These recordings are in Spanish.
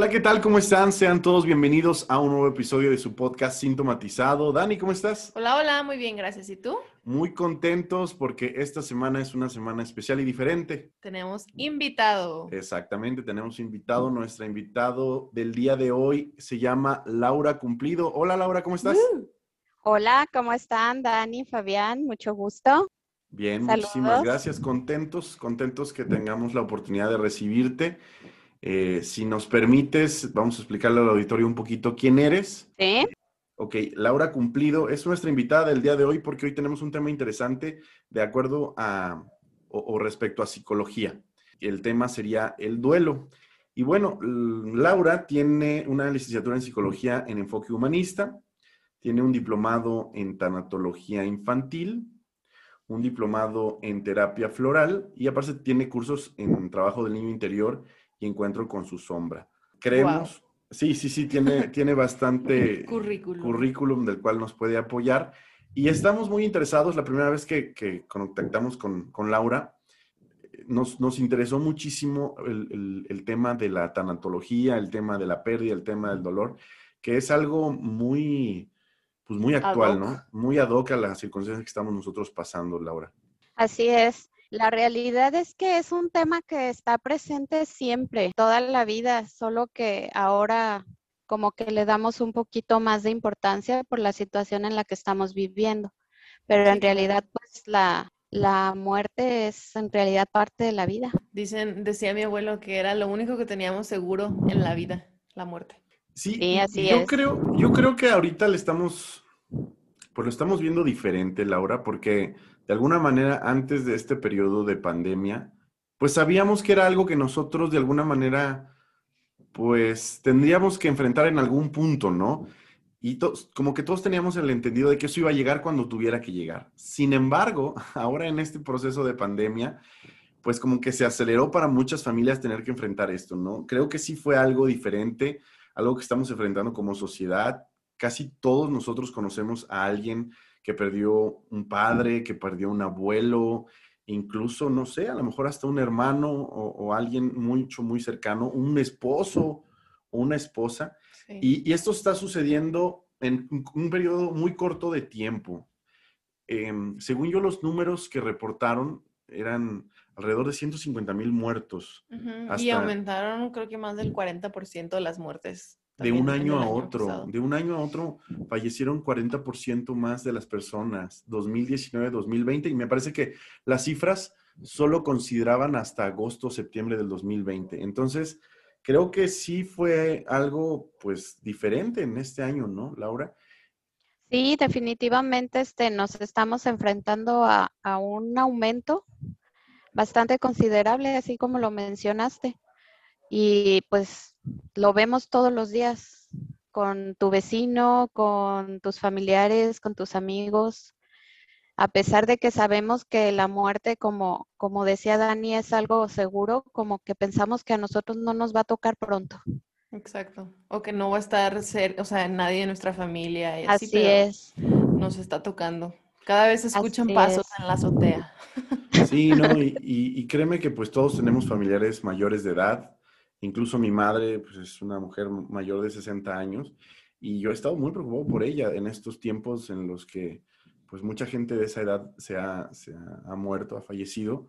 Hola, ¿qué tal? ¿Cómo están? Sean todos bienvenidos a un nuevo episodio de su podcast Sintomatizado. Dani, ¿cómo estás? Hola, hola, muy bien, gracias. ¿Y tú? Muy contentos porque esta semana es una semana especial y diferente. Tenemos invitado. Exactamente, tenemos invitado. Nuestra invitado del día de hoy se llama Laura Cumplido. Hola, Laura, ¿cómo estás? Hola, ¿cómo están? Dani, Fabián, mucho gusto. Bien, muchísimas gracias. Contentos, contentos que tengamos la oportunidad de recibirte. Eh, si nos permites, vamos a explicarle al auditorio un poquito quién eres. Sí. Ok, Laura Cumplido es nuestra invitada del día de hoy porque hoy tenemos un tema interesante de acuerdo a o, respecto a psicología. El tema sería el duelo. Y bueno, Laura tiene una licenciatura en psicología en enfoque humanista, tiene un diplomado en tanatología infantil, un diplomado en terapia floral y aparte tiene cursos en trabajo del niño interior y encuentro con su sombra. Creemos, sí, sí, sí, tiene, tiene bastante currículum. del cual nos puede apoyar. Y estamos muy interesados, la primera vez que, que contactamos con, con Laura, nos, nos, interesó muchísimo el, el, tema de la tanatología, el tema de la pérdida, el tema del dolor, que es algo muy, pues muy actual, ¿no? Muy ad hoc a las circunstancias que estamos nosotros pasando, Laura. Así es. La realidad es que es un tema que está presente siempre, toda la vida, solo que ahora como que le damos un poquito más de importancia por la situación en la que estamos viviendo. Pero en realidad, pues la, la muerte es en realidad parte de la vida. Dicen, decía mi abuelo que era lo único que teníamos seguro en la vida, la muerte. Sí, así yo creo, yo creo que ahorita le estamos, pues lo estamos viendo diferente, Laura, porque de alguna manera antes de este periodo de pandemia, pues sabíamos que era algo que nosotros de alguna manera, pues tendríamos que enfrentar en algún punto, ¿no? Y como que todos teníamos el entendido de que eso iba a llegar cuando tuviera que llegar. Sin embargo, ahora en este proceso de pandemia, pues como que se aceleró para muchas familias tener que enfrentar esto, ¿no? Creo que sí fue algo diferente, algo que estamos enfrentando como sociedad. Casi todos nosotros conocemos a alguien que perdió un padre, que perdió un abuelo, incluso, no sé, a lo mejor hasta un hermano o, alguien mucho, muy cercano, un esposo o una esposa. Y, esto está sucediendo en un, periodo muy corto de tiempo. Em, según yo, los números que reportaron eran alrededor de 150 mil muertos. Y aumentaron creo que más del 40% de las muertes de un año a otro, de un año a otro fallecieron 40% más de las personas, 2019, 2020, y me parece que las cifras solo consideraban hasta agosto, septiembre del 2020. Entonces, creo que sí fue algo, pues, diferente en este año, ¿no, Laura? Sí, definitivamente este, nos estamos enfrentando a, a un aumento bastante considerable, así como lo mencionaste. Y pues lo vemos todos los días con tu vecino, con tus familiares, con tus amigos. A pesar de que sabemos que la muerte, como, como decía Dani, es algo seguro, como que pensamos que a nosotros no nos va a tocar pronto. Exacto. O que no va a estar cerca, o sea, nadie de nuestra familia. Y así, es. Nos está tocando. Cada vez se escuchan pasos en la azotea. Sí, no, y, y, créeme que pues todos tenemos familiares mayores de edad Incluso mi madre pues, es una mujer mayor de 60 años y yo he estado muy preocupado por ella en estos tiempos en los que pues mucha gente de esa edad se ha, se ha, muerto, ha fallecido.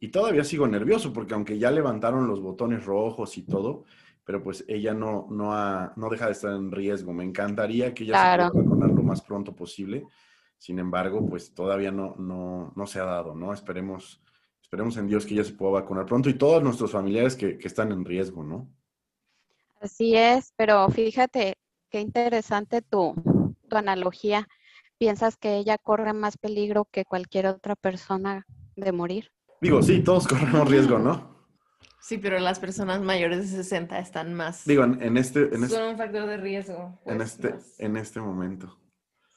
Y todavía sigo nervioso porque aunque ya levantaron los botones rojos y todo, pero pues ella no, no, ha, no deja de estar en riesgo. Me encantaría que ella se pueda vacunar lo más pronto posible. Sin embargo, pues todavía no, no, no se ha dado, ¿no? Esperemos Esperemos en Dios que ella se pueda vacunar pronto y todos nuestros familiares que, están en riesgo, ¿no? Así es, pero fíjate qué interesante tu, tu analogía. ¿Piensas que ella corre más peligro que cualquier otra persona de morir? Digo, sí, todos corremos riesgo, ¿no? Sí, pero las personas mayores de 60 están más. Digo, en, este, en Son un factor de riesgo. en, pues, este, en este momento.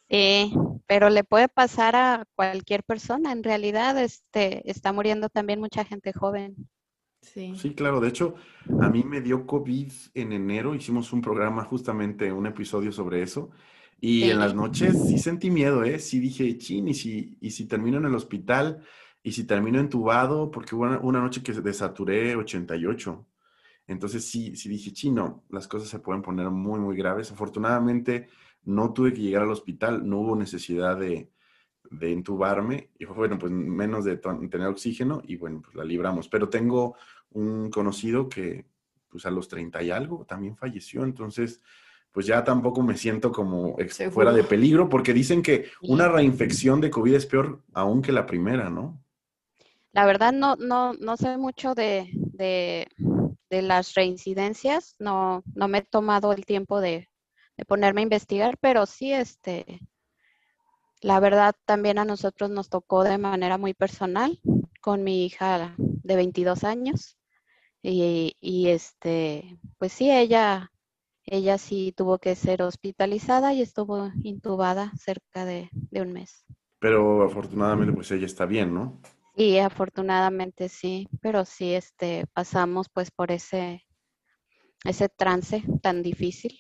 Sí, pero le puede pasar a cualquier persona. En realidad, este, está muriendo también mucha gente joven. Sí. sí, claro. De hecho, a mí me dio COVID en enero. Hicimos un programa justamente, un episodio sobre eso. Y en las noches sí sentí miedo, ¿eh? Sí dije, chin, y si, y si termino en el hospital y si termino entubado, porque hubo una, noche que desaturé 88. Entonces sí, sí dije, chino, las cosas se pueden poner muy, muy graves. Afortunadamente no tuve que llegar al hospital, no hubo necesidad de, de entubarme. Y bueno, pues menos de tener oxígeno y bueno, pues la libramos. Pero tengo un conocido que pues a los 30 y algo también falleció. Entonces, pues ya tampoco me siento como fuera de peligro porque dicen que una reinfección de COVID es peor aún que la primera, ¿no? La verdad no, no, no sé mucho de, de, las reincidencias, no, no me he tomado el tiempo de, ponerme a investigar, pero sí, este, la verdad también a nosotros nos tocó de manera muy personal con mi hija de 22 años y, y este, pues sí, ella, ella sí tuvo que ser hospitalizada y estuvo intubada cerca de, de un mes. Pero afortunadamente pues ella está bien, ¿no? Y afortunadamente sí, pero sí este, pasamos pues por ese, ese trance tan difícil.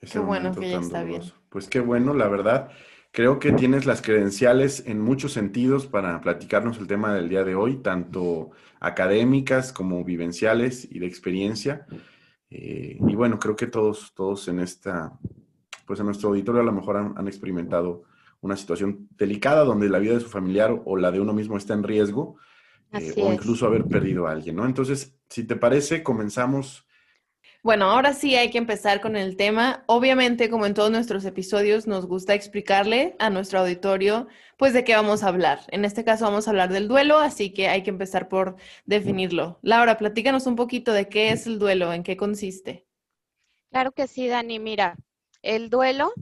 Qué bueno que ya está bien. Pues qué bueno, la verdad. Creo que tienes las credenciales en muchos sentidos para platicarnos el tema del día de hoy, tanto académicas como vivenciales y de experiencia. Eh, y bueno, creo que todos, todos en esta, pues en nuestro auditorio a lo mejor han experimentado una situación delicada donde la vida de su familiar o la de uno mismo está en riesgo eh, o incluso haber perdido a alguien, ¿no? Entonces, si te parece, comenzamos. Bueno, ahora sí hay que empezar con el tema. Obviamente, como en todos nuestros episodios, nos gusta explicarle a nuestro auditorio, pues, de qué vamos a hablar. En este caso vamos a hablar del duelo, así que hay que empezar por definirlo. Laura, platícanos un poquito de qué es el duelo, en qué consiste. Claro que sí, Dani. Mira, el duelo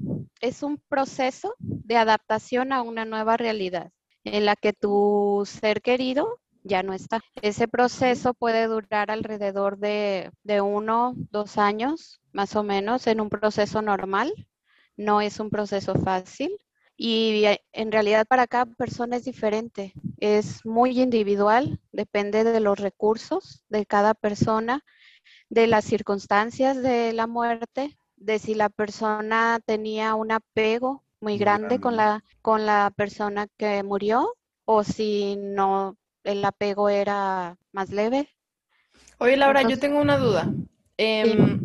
es un proceso de adaptación a una nueva realidad en la que tu ser querido ya no está. Ese proceso puede durar alrededor de, uno, dos años, más o menos, en un proceso normal. No es un proceso fácil y en realidad para cada persona es diferente. Es muy individual, depende de los recursos de cada persona, de las circunstancias de la muerte, de si la persona tenía un apego muy, grande, Con, la, con la persona que murió o si no, el apego era más leve. Oye, Laura, yo tengo una duda. Em,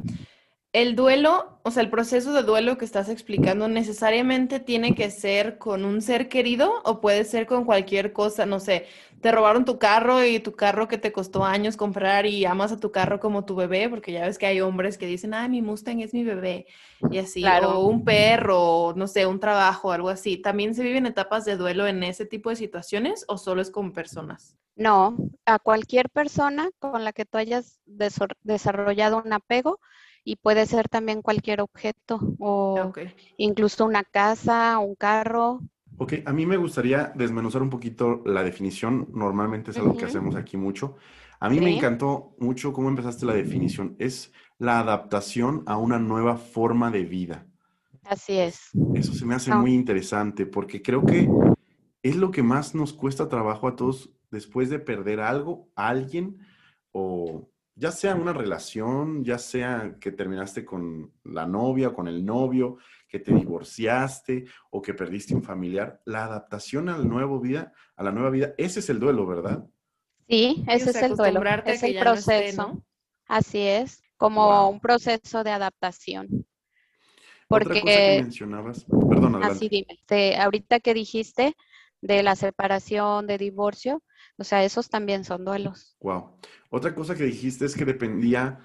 el duelo, o sea, el proceso de duelo que estás explicando, ¿necesariamente tiene que ser con un ser querido o puede ser con cualquier cosa? No sé, te robaron tu carro y tu carro que te costó años comprar y amas a tu carro como tu bebé, porque ya ves que hay hombres que dicen, ah, mi Mustang es mi bebé, y así, o un perro, no sé, un trabajo, algo así. ¿También se viven etapas de duelo en ese tipo de situaciones o solo es con personas? No, a cualquier persona con la que tú hayas desarrollado un apego, y puede ser también cualquier objeto o incluso una casa, un carro. Ok, a mí me gustaría desmenuzar un poquito la definición. Normalmente es algo que hacemos aquí mucho. A mí me encantó mucho cómo empezaste la definición. Es la adaptación a una nueva forma de vida. Así es. Eso se me hace muy interesante porque creo que es lo que más nos cuesta trabajo a todos después de perder algo, a alguien o ya sea una relación, ya sea que terminaste con la novia, con el novio, que te divorciaste o que perdiste un familiar, la adaptación a la nueva vida, a la nueva vida, ese es el duelo, ¿verdad? Sí, ese es el duelo, es el proceso. Así es, como un proceso de adaptación. Porque, Otra cosa que mencionabas, perdón, adelante. Así dime, ahorita que dijiste de la separación, de divorcio, o sea, esos también son duelos. Wow. Otra cosa que dijiste es que dependía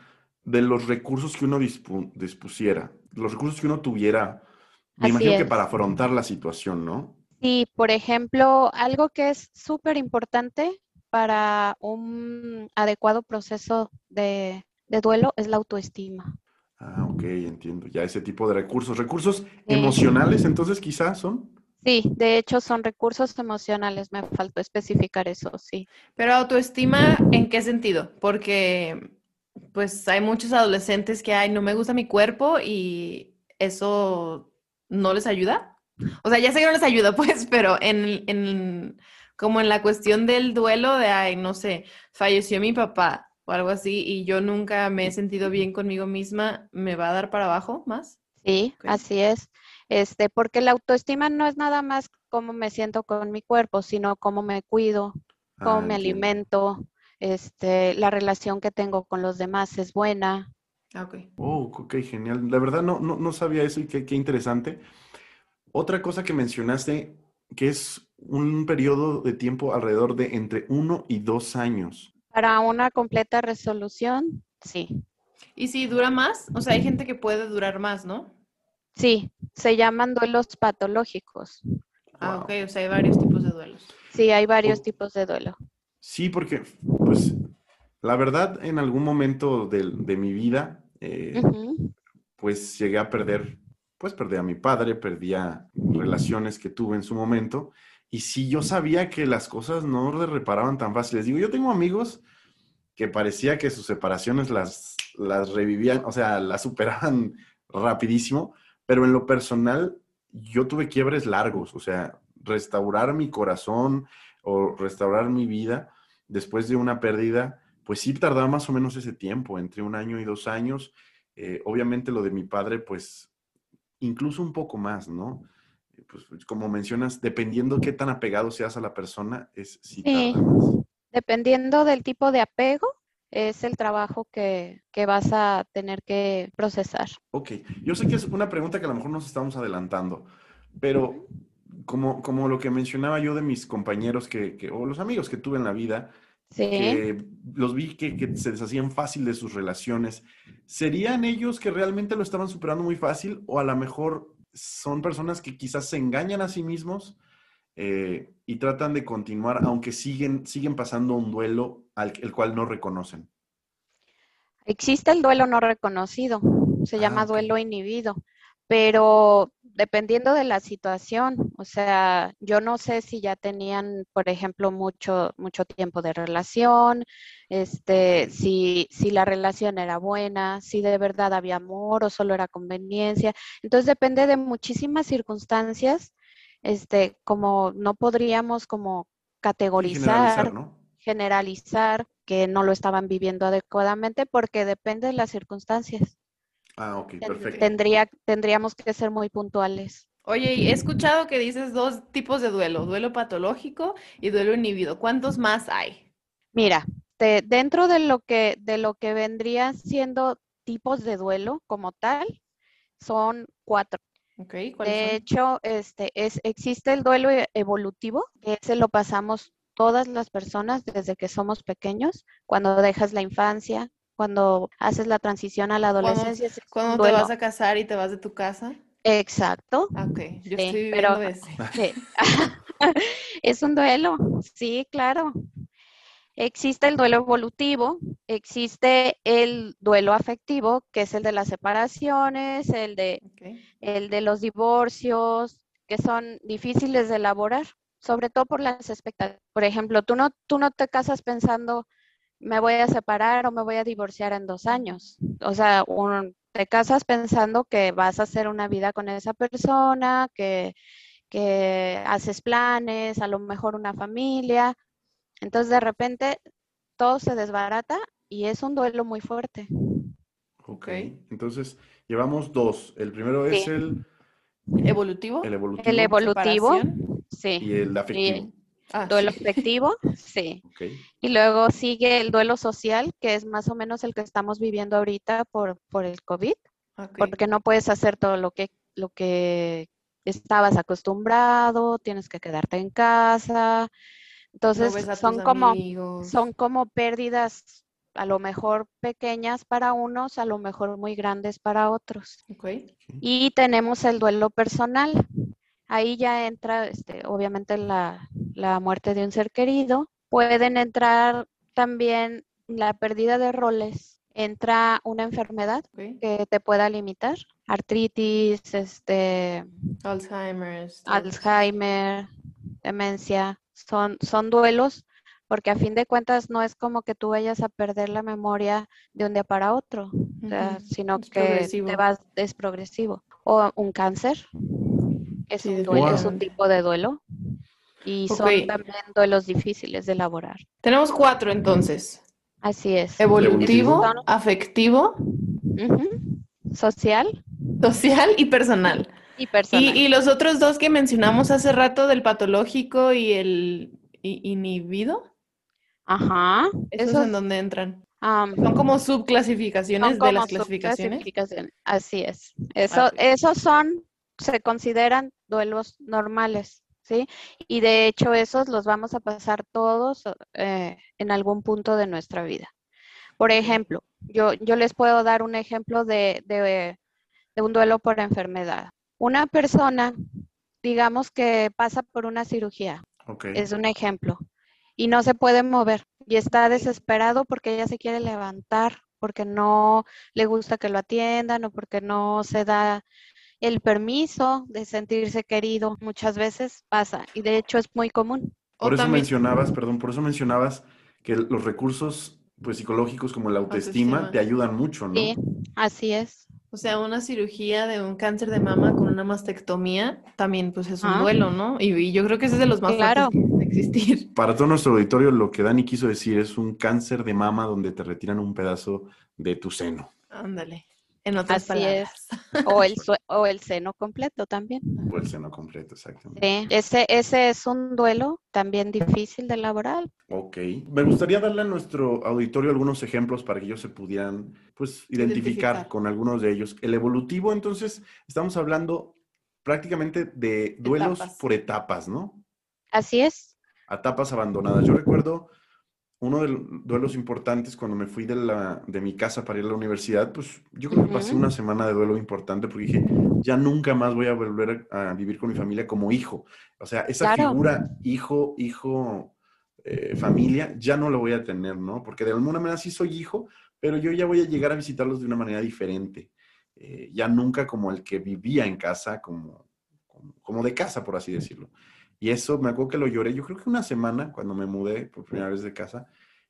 de los recursos que uno dispusiera, los recursos que uno tuviera, me imagino que para afrontar la situación, ¿no? Sí, por ejemplo, algo que es súper importante para un adecuado proceso de, duelo es la autoestima. Ah, ok, entiendo. Ya ese tipo de recursos. ¿Recursos emocionales entonces quizás son? Sí, de hecho son recursos emocionales, me faltó especificar eso, sí. Pero autoestima, ¿en qué sentido? Porque pues hay muchos adolescentes que, ay, no me gusta mi cuerpo y eso no les ayuda. O sea, ya sé que no les ayuda, pues, pero en, en como en la cuestión del duelo de, ay, no sé, falleció mi papá o algo así y yo nunca me he sentido bien conmigo misma, ¿me va a dar para abajo más? Sí, así es. Este, porque la autoestima no es nada más cómo me siento con mi cuerpo, sino cómo me cuido, cómo ah, me alimento, este, la relación que tengo con los demás es buena. Ah, ok. Oh, ok, genial. La verdad no, no, sabía eso y qué, qué interesante. Otra cosa que mencionaste, que es un periodo de tiempo alrededor de entre uno y dos años. Para una completa resolución, sí. ¿Y si dura más? O sea, hay gente que puede durar más, ¿no? Sí, se llaman duelos patológicos. Ah, ok, o sea, hay varios tipos de duelos. Sí, hay varios tipos de duelo. Sí, porque, pues, la verdad, en algún momento de, mi vida, eh, pues llegué a perder, pues perdí a mi padre, perdí a relaciones que tuve en su momento. Y sí, yo sabía que las cosas no le reparaban tan fáciles. Digo, yo tengo amigos que parecía que sus separaciones las, las revivían, o sea, las superaban rapidísimo, pero en lo personal, yo tuve quiebres largos, o sea, restaurar mi corazón o restaurar mi vida después de una pérdida, pues sí tardaba más o menos ese tiempo, entre un año y dos años. Eh, obviamente lo de mi padre, pues incluso un poco más, ¿no? Pues, pues como mencionas, dependiendo qué tan apegado seas a la persona, es sí, tarda más. Dependiendo del tipo de apego, es el trabajo que, vas a tener que procesar. Ok, yo sé que es una pregunta que a lo mejor nos estamos adelantando, pero como, como lo que mencionaba yo de mis compañeros que, o los amigos que tuve en la vida, que los vi que, que, se deshacían fácil de sus relaciones, ¿serían ellos que realmente lo estaban superando muy fácil o a lo mejor son personas que quizás se engañan a sí mismos eh, y tratan de continuar, aunque siguen, siguen pasando un duelo al el cual no reconocen. Existe el duelo no reconocido, se llama ah, duelo inhibido, pero dependiendo de la situación, o sea, yo no sé si ya tenían, por ejemplo, mucho, mucho tiempo de relación, este, si, si la relación era buena, si de verdad había amor o solo era conveniencia. Entonces depende de muchísimas circunstancias este, como no podríamos como categorizar, generalizar, que no lo estaban viviendo adecuadamente porque depende de las circunstancias. Ah, ok, perfecto. Tendría, tendríamos que ser muy puntuales. Oye, he escuchado que dices dos tipos de duelo, duelo patológico y duelo inhibido. ¿Cuántos más hay? Mira, dentro de lo que de lo que vendría siendo tipos de duelo como tal, son cuatro de hecho, este, es, existe el duelo e, evolutivo, que ese lo pasamos todas las personas desde que somos pequeños, cuando dejas la infancia, cuando haces la transición a la adolescencia. Cuando, te vas a casar y te vas de tu casa. Exacto. Ah, ok, yo estoy pero, ese. es un duelo, sí, claro. Existe el duelo evolutivo, existe el duelo afectivo, que es el de las separaciones, el de, el de los divorcios, que son difíciles de elaborar, sobre todo por las expectativas. Por ejemplo, tú no, tú no te casas pensando, me voy a separar o me voy a divorciar en dos años. O sea, te casas pensando que vas a hacer una vida con esa persona, que, que haces planes, a lo mejor una familia entonces de repente todo se desbarata y es un duelo muy fuerte. Ok, entonces llevamos dos. El primero es el evolutivo. El evolutivo. El evolutivo, sí. Y el afectivo. Ah, duelo afectivo, sí. Y luego sigue el duelo social, que es más o menos el que estamos viviendo ahorita por, por el COVID, porque no puedes hacer todo lo que, lo que estabas acostumbrado, tienes que quedarte en casa, entonces son como, son como pérdidas a lo mejor pequeñas para unos, a lo mejor muy grandes para otros. Y tenemos el duelo personal. Ahí ya entra, este, obviamente, la, la muerte de un ser querido. Pueden entrar también la pérdida de roles. Entra una enfermedad que te pueda limitar, artritis, este, Alzheimer, Alzheimer, demencia, son, son duelos porque a fin de cuentas no es como que tú vayas a perder la memoria de un día para otro, sino que te vas, es progresivo. O un cáncer, es, un, duelo, es un tipo de duelo. Y son también duelos difíciles de elaborar. Tenemos cuatro entonces. Así es. Evolutivo, afectivo, social. Social y personal. Y, los otros dos que mencionamos hace rato del patológico y el inhibido. Ajá. ¿Esos, es en dónde entran? son como subclasificaciones de las clasificaciones. Así es. Eso, esos son, se consideran duelos normales, ¿sí? Y de hecho esos los vamos a pasar todos eh, en algún punto de nuestra vida. Por ejemplo, yo, yo les puedo dar un ejemplo de, de, de un duelo por enfermedad. Una persona, digamos que pasa por una cirugía, es un ejemplo, y no se puede mover y está desesperado porque ella se quiere levantar, porque no le gusta que lo atiendan o porque no se da el permiso de sentirse querido. Muchas veces pasa y de hecho es muy común. Por eso mencionabas, perdón, por eso mencionabas que los recursos pues psicológicos como la autoestima, te ayudan mucho, ¿no? Sí, así es. O sea, una cirugía de un cáncer de mama con una mastectomía también pues es un duelo, ¿no? Y, yo creo que ese es de los más claro. de existir. Para todo nuestro auditorio, lo que Dani quiso decir es un cáncer de mama donde te retiran un pedazo de tu seno. Ándale. En otras Así Es. O el, o el seno completo también. O el seno completo, exactamente. Sí, ese, ese es un duelo también difícil de elaborar. Ok. Me gustaría darle a nuestro auditorio algunos ejemplos para que ellos se pudieran, pues, identificar, con algunos de ellos. El evolutivo, entonces, estamos hablando prácticamente de duelos por etapas, ¿no? Así es. Etapas abandonadas. Yo recuerdo uno de los duelos importantes cuando me fui de, la, de mi casa para ir a la universidad, pues yo creo que pasé una semana de duelo importante porque dije, ya nunca más voy a volver a, vivir con mi familia como hijo. O sea, esa figura hijo, hijo, eh, familia, ya no la voy a tener, ¿no? Porque de alguna manera sí soy hijo, pero yo ya voy a llegar a visitarlos de una manera diferente. Eh, ya nunca como el que vivía en casa, como, como de casa, por así decirlo. Y eso me acuerdo que lo lloré, yo creo que una semana cuando me mudé por primera vez de casa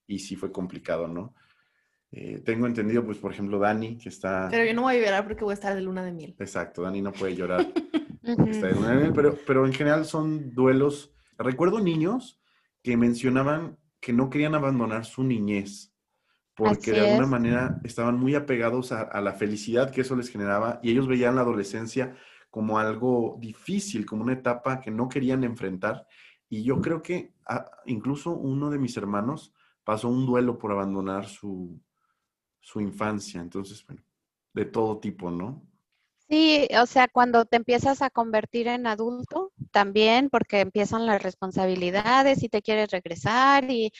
y sí fue complicado, ¿no? Eh, tengo entendido, pues, por ejemplo, Dani, que está... Pero yo no voy a llorar porque voy a estar de luna de miel. Exacto, Dani no puede llorar. está de luna de miel, pero, pero en general son duelos. Recuerdo niños que mencionaban que no querían abandonar su niñez porque de alguna manera estaban muy apegados a, a, la felicidad que eso les generaba y ellos veían la adolescencia como algo difícil, como una etapa que no querían enfrentar. Y yo creo que ah, incluso uno de mis hermanos pasó un duelo por abandonar su, su infancia. Entonces, bueno, de todo tipo, ¿no? Sí, o sea, cuando te empiezas a convertir en adulto, también porque empiezan las responsabilidades y te quieres regresar y,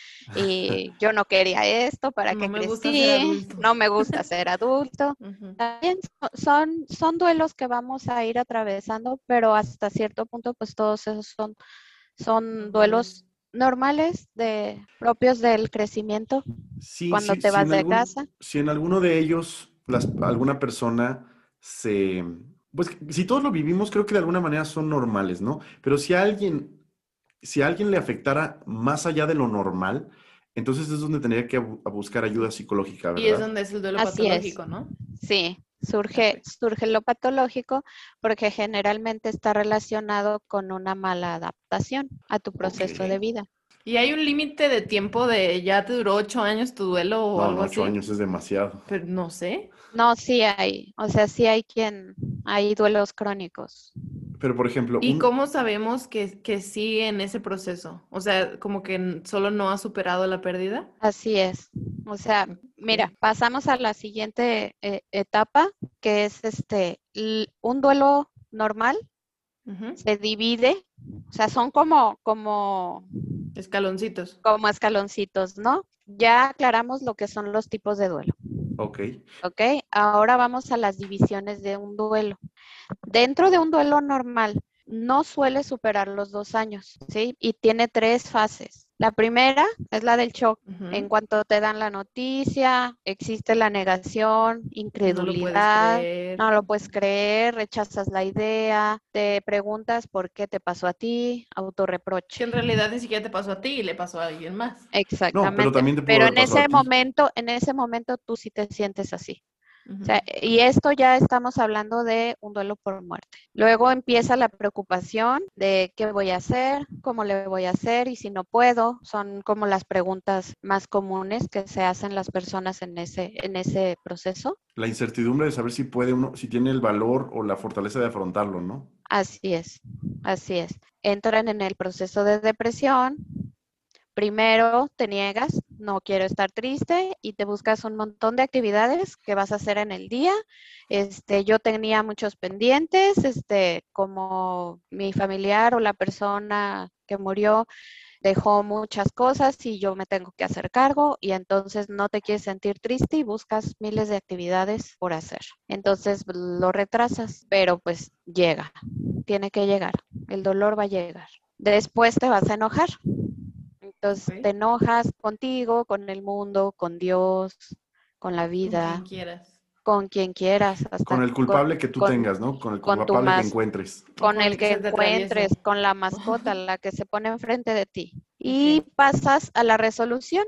yo no quería esto para que crecí, no me gusta ser adulto. También son, son duelos que vamos a ir atravesando, pero hasta cierto punto, pues todos esos son, son duelos normales de propios del crecimiento cuando te vas de casa. Si en alguno de ellos las, alguna persona se... Pues si todos lo vivimos, creo que de alguna manera son normales, ¿no? Pero si a alguien, si a alguien le afectara más allá de lo normal, entonces es donde tendría que buscar ayuda psicológica, ¿verdad? Y es donde es el duelo patológico, ¿no? Sí, surge, surge lo patológico porque generalmente está relacionado con una mala adaptación a tu proceso de vida. ¿Y hay un límite de tiempo de ya te duró ocho años tu duelo o algo ocho años es demasiado. Pero no sé. No, sí hay. O sea, sí hay quien, hay duelos crónicos. Pero, por ejemplo... ¿Y cómo sabemos que, que sigue en ese proceso? O sea, como que solo no ha superado la pérdida. Así es. O sea, mira, pasamos a la siguiente eh, etapa, que es este, un duelo normal. Se divide, o sea, son como, como Escaloncitos. Como escaloncitos, ¿no? Ya aclaramos lo que son los tipos de duelo. Ok. Ok, ahora vamos a las divisiones de un duelo. Dentro de un duelo normal, no suele superar los dos años, ¿sí? Y tiene tres fases. La primera es la del shock. En cuanto te dan la noticia, existe la negación, incredulidad, no lo, puedes creer, rechazas la idea, te preguntas por qué te pasó a ti, autorreproche. Que en realidad ni siquiera te pasó a ti y le pasó a alguien más. Exactamente. pero, en ese momento, en ese momento tú sí te sientes así y esto ya estamos hablando de un duelo por muerte. Luego empieza la preocupación de qué voy a hacer, cómo le voy a hacer y si no puedo. Son como las preguntas más comunes que se hacen las personas en ese, en ese proceso. La incertidumbre de saber si puede uno, si tiene el valor o la fortaleza de afrontarlo, ¿no? Así es, así es. Entran en el proceso de depresión, Primero te niegas, no quiero estar triste y te buscas un montón de actividades que vas a hacer en el día. Este, yo tenía muchos pendientes, este, como mi familiar o la persona que murió dejó muchas cosas y yo me tengo que hacer cargo y entonces no te quieres sentir triste y buscas miles de actividades por hacer. Entonces lo retrasas, pero pues llega, tiene que llegar, el dolor va a llegar. Después te vas a enojar entonces te enojas contigo, con el mundo, con Dios, con la vida. Con quien quieras. Con quien quieras. con el culpable que tú tengas, ¿no? Con el culpable que encuentres. Con, el que, encuentres, con la mascota, la que se pone enfrente de ti. Y pasas a la resolución,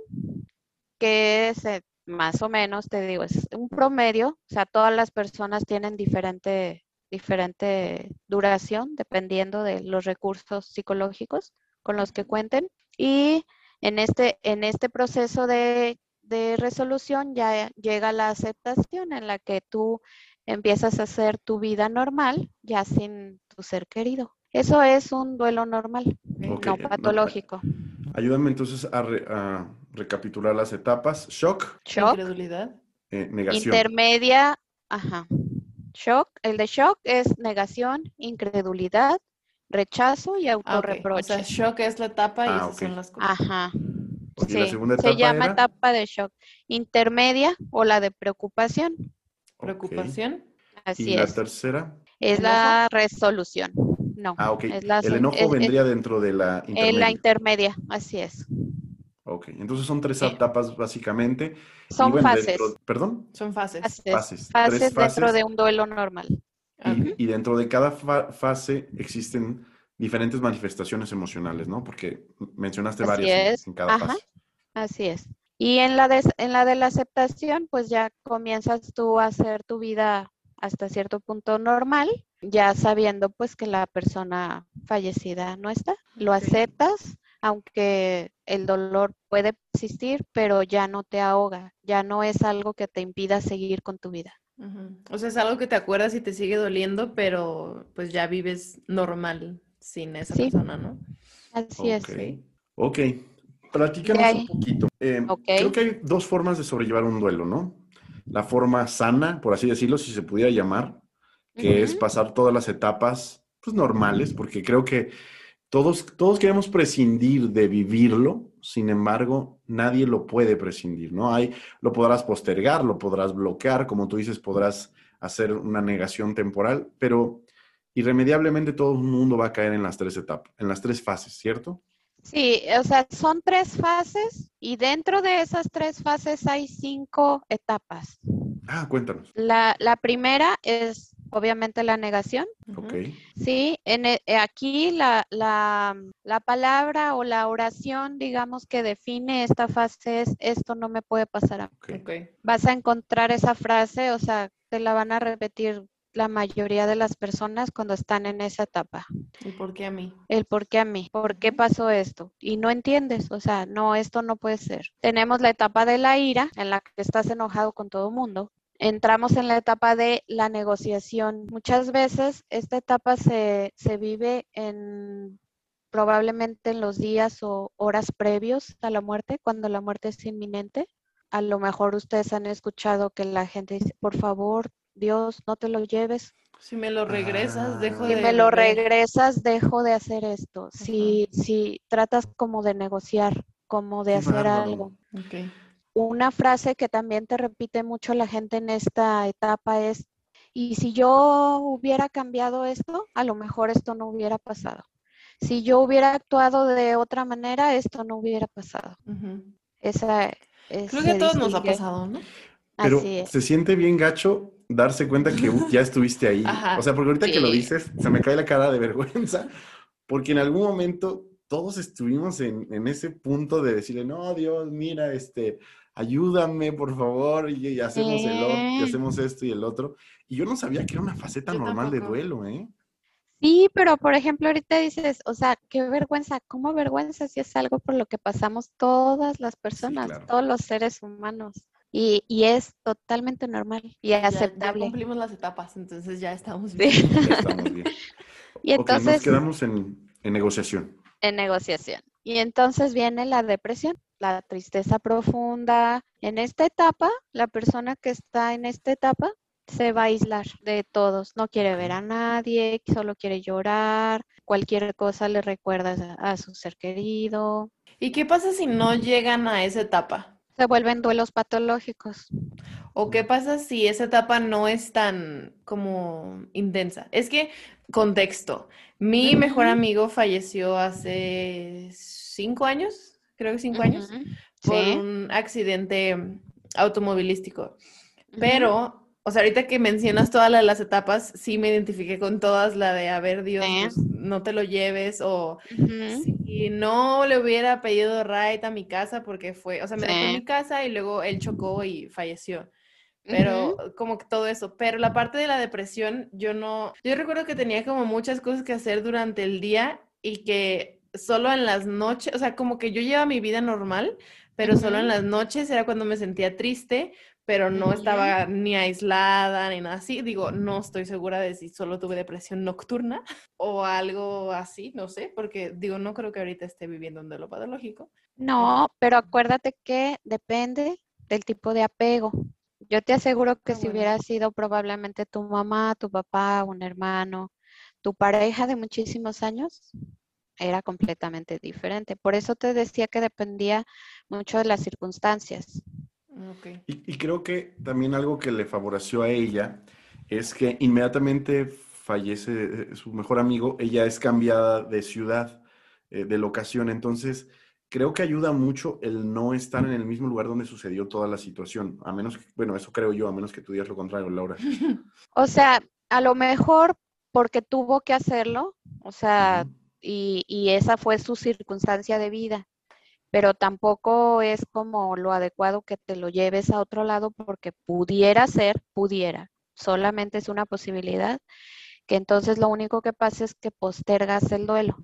que es eh, más o menos, te digo, es un promedio. O sea, todas las personas tienen diferente, diferente duración dependiendo de los recursos psicológicos con los que cuenten. Y en este, en este proceso de, resolución ya llega la aceptación en la que tú empiezas a hacer tu vida normal ya sin tu ser querido. Eso es un duelo normal, no patológico. Ayúdame entonces a, recapitular las etapas. Shock. Shock. Incredulidad. Eh, negación. Intermedia. Ajá. Shock. El de shock es negación, incredulidad, rechazo y ah, autorreproche. O sea, shock es la etapa y ah, esas son las cosas. Ajá. Sí, se llama etapa de shock. Intermedia o la de preocupación. ¿Preocupación? Así ¿Y la tercera? Es la resolución. No. Ah, ok. el enojo vendría dentro de la intermedia. En la intermedia, así es. Ok, entonces son tres etapas básicamente. Son fases. ¿Perdón? Son fases. Fases. Fases, dentro de un duelo normal. Y, dentro de cada fase existen diferentes manifestaciones emocionales, ¿no? Porque mencionaste varias en, cada fase. Así es. Y en la, de, en la de la aceptación, pues ya comienzas tú a hacer tu vida hasta cierto punto normal, ya sabiendo pues que la persona fallecida no está. Lo aceptas, aunque el dolor puede existir, pero ya no te ahoga, ya no es algo que te impida seguir con tu vida. O sea, es algo que te acuerdas y te sigue doliendo, pero pues ya vives normal sin esa persona, ¿no? Así es. Ok, platícanos un poquito. Eh, creo que hay dos formas de sobrellevar un duelo, ¿no? La forma sana, por así decirlo, si se pudiera llamar, que es pasar todas las etapas pues, normales, porque creo que todos, todos queremos prescindir de vivirlo, sin embargo, nadie lo puede prescindir, ¿no? Hay, lo podrás postergar, lo podrás bloquear, como tú dices, podrás hacer una negación temporal, pero irremediablemente todo el mundo va a caer en las tres etapas, en las tres fases, ¿cierto? Sí, o sea, son tres fases y dentro de esas tres fases hay cinco etapas. Ah, cuéntanos. La, la primera es obviamente la negación. Ok. Sí, en, e, eh, aquí la, la, la, palabra o la oración, digamos, que define esta fase es, esto no me puede pasar a mí. Okay. Vas a encontrar esa frase, o sea, te la van a repetir la mayoría de las personas cuando están en esa etapa. ¿El por qué a mí? El por qué a mí, por qué pasó esto. Y no entiendes, o sea, no, esto no puede ser. Tenemos la etapa de la ira, en la que estás enojado con todo el mundo entramos en la etapa de la negociación. Muchas veces esta etapa se, vive en probablemente en los días o horas previos a la muerte, cuando la muerte es inminente. A lo mejor ustedes han escuchado que la gente dice, por favor, Dios, no te lo lleves. Si me lo regresas, dejo de... Si me lo regresas, dejo de hacer esto. Si, si tratas como de negociar, como de hacer algo. Okay. Una frase que también te repite mucho la gente en esta etapa es, y si yo hubiera cambiado esto, a lo mejor esto no hubiera pasado. Si yo hubiera actuado de otra manera, esto no hubiera pasado. Esa, Creo que a todos nos ha pasado, ¿no? Pero se siente bien gacho darse cuenta que ya estuviste ahí. O sea, porque ahorita que lo dices, se me cae la cara de vergüenza, porque en algún momento todos estuvimos en, en ese punto de decirle, no, Dios, mira, este, ayúdame, por favor, y, hacemos, el, y hacemos esto y el otro. Y yo no sabía que era una faceta normal de duelo, ¿eh? Sí, pero por ejemplo, ahorita dices, o sea, qué vergüenza, ¿cómo vergüenza si es algo por lo que pasamos todas las personas, todos los seres humanos? Y, y, es totalmente normal y aceptable. Ya cumplimos las etapas, entonces ya estamos bien. Ya estamos bien. y entonces... nos quedamos en, en negociación. En negociación. Y entonces viene la depresión, la tristeza profunda. En esta etapa, la persona que está en esta etapa se va a aislar de todos, no quiere ver a nadie, solo quiere llorar, cualquier cosa le recuerda a, su ser querido. ¿Y qué pasa si no llegan a esa etapa? Se vuelven duelos patológicos. ¿O qué pasa si esa etapa no es tan como intensa? Es que, contexto, mi mejor amigo falleció hace cinco años, creo que cinco años, por un accidente automovilístico. Pero o sea, ahorita que mencionas todas las etapas, sí me identifiqué con todas, la de, a ver, Dios, pues, no te lo lleves, o si no le hubiera pedido ride a mi casa porque fue, o sea, me dejó en mi casa y luego él chocó y falleció. Pero como que todo eso. Pero la parte de la depresión, yo no, yo recuerdo que tenía como muchas cosas que hacer durante el día y que solo en las noches, o sea, como que yo llevaba mi vida normal, pero solo en las noches era cuando me sentía triste pero no estaba ni aislada ni nada así. Digo, no estoy segura de si solo tuve depresión nocturna o algo así, no sé, porque digo, no creo que ahorita esté viviendo un duelo patológico. No, pero acuérdate que depende del tipo de apego. Yo te aseguro que ah, si hubiera sido probablemente tu mamá, tu papá, un hermano, tu pareja de muchísimos años, era completamente diferente. Por eso te decía que dependía mucho de las circunstancias. Y, creo que también algo que le favoreció a ella es que inmediatamente fallece su mejor amigo, ella es cambiada de ciudad, eh, de locación, entonces creo que ayuda mucho el no estar en el mismo lugar donde sucedió toda la situación, a menos, que, bueno, eso creo yo, a menos que tú digas lo contrario, Laura. O sea, a lo mejor porque tuvo que hacerlo, o sea, y, y esa fue su circunstancia de vida pero tampoco es como lo adecuado que te lo lleves a otro lado porque pudiera ser, pudiera, solamente es una posibilidad, que entonces lo único que pasa es que postergas el duelo.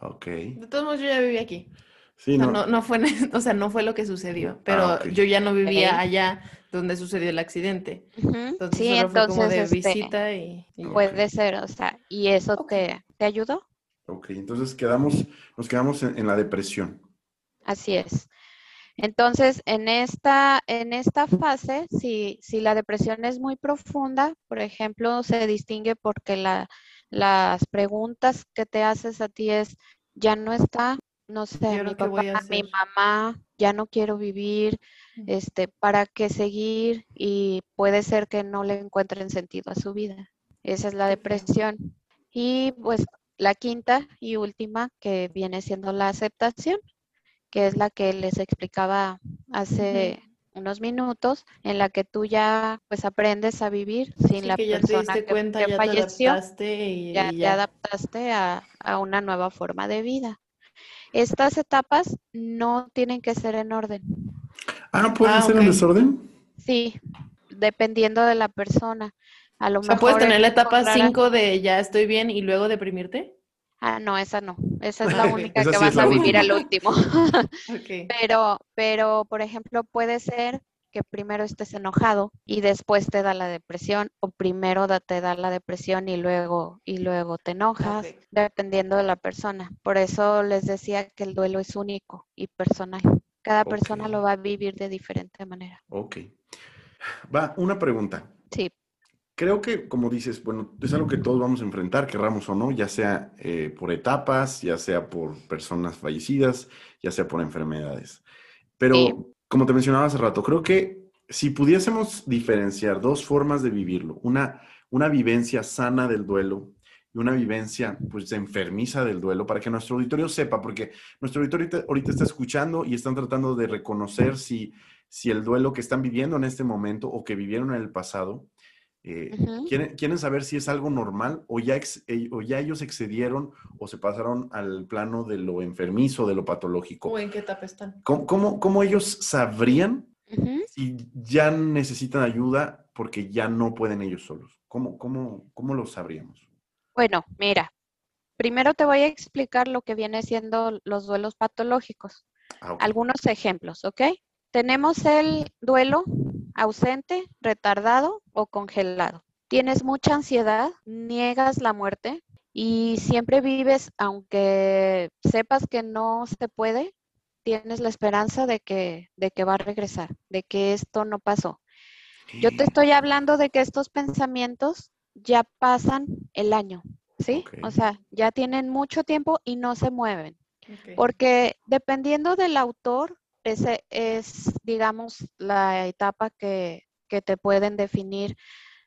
Ok. De todos modos, yo ya viví aquí. Sí, no. no, fue, o sea, no fue lo que sucedió, pero ah, yo ya no vivía allá donde sucedió el accidente. Entonces, sí, entonces, como de este, visita y, Puede ser, o sea, ¿y eso te, te, ayudó? Ok, entonces quedamos, nos quedamos en la depresión. Así es. Entonces, en esta, en esta fase, si, si la depresión es muy profunda, por ejemplo, se distingue porque la, las preguntas que te haces a ti es, ya no está, no sé, mi papá, mi mamá, ya no quiero vivir, este, ¿para qué seguir? Y puede ser que no le encuentren sentido a su vida. Esa es la depresión. Y pues la quinta y última, que viene siendo la aceptación que es la que les explicaba hace unos minutos, en la que tú ya pues aprendes a vivir sin la persona que, cuenta, ya falleció, adaptaste y, ya, te adaptaste a, una nueva forma de vida. Estas etapas no tienen que ser en orden. Ah, ¿pueden ah, ser en desorden? Sí, dependiendo de la persona. A lo mejor ¿Puedes tener la etapa 5 de ya estoy bien y luego deprimirte? Ah, no, esa no. Esa es la única que vas a vivir al último. Pero, pero, por ejemplo, puede ser que primero estés enojado y después te da la depresión, o primero te da la depresión y luego, y luego te enojas, dependiendo de la persona. Por eso les decía que el duelo es único y personal. Cada persona lo va a vivir de diferente manera. Ok. Va, una pregunta. Sí creo que, como dices, bueno, es algo que todos vamos a enfrentar, querramos o no, ya sea eh, por etapas, ya sea por personas fallecidas, ya sea por enfermedades. Pero, como te mencionaba hace rato, creo que si pudiésemos diferenciar dos formas de vivirlo, una una vivencia sana del duelo y una vivencia pues enfermiza del duelo para que nuestro auditorio sepa, porque nuestro auditorio ahorita está escuchando y están tratando de reconocer si, si el duelo que están viviendo en este momento o que vivieron en el pasado, eh, quieren, saber si es algo normal o ya, eh, o ya ellos excedieron o se pasaron al plano de lo enfermizo, de lo patológico. ¿O en qué etapa están? ¿Cómo, cómo, ellos sabrían si ya necesitan ayuda porque ya no pueden ellos solos? ¿Cómo, cómo, cómo lo sabríamos? Bueno, mira, primero te voy a explicar lo que viene siendo los duelos patológicos. Ah, Algunos ejemplos, ¿ok? Tenemos el duelo ausente, retardado o congelado. Tienes mucha ansiedad, niegas la muerte y siempre vives, aunque sepas que no se puede, tienes la esperanza de que, de que va a regresar, de que esto no pasó. Yo te estoy hablando de que estos pensamientos ya pasan el año, ¿sí? O sea, ya tienen mucho tiempo y no se mueven. Porque dependiendo del autor, ese es, digamos, la etapa que, te pueden definir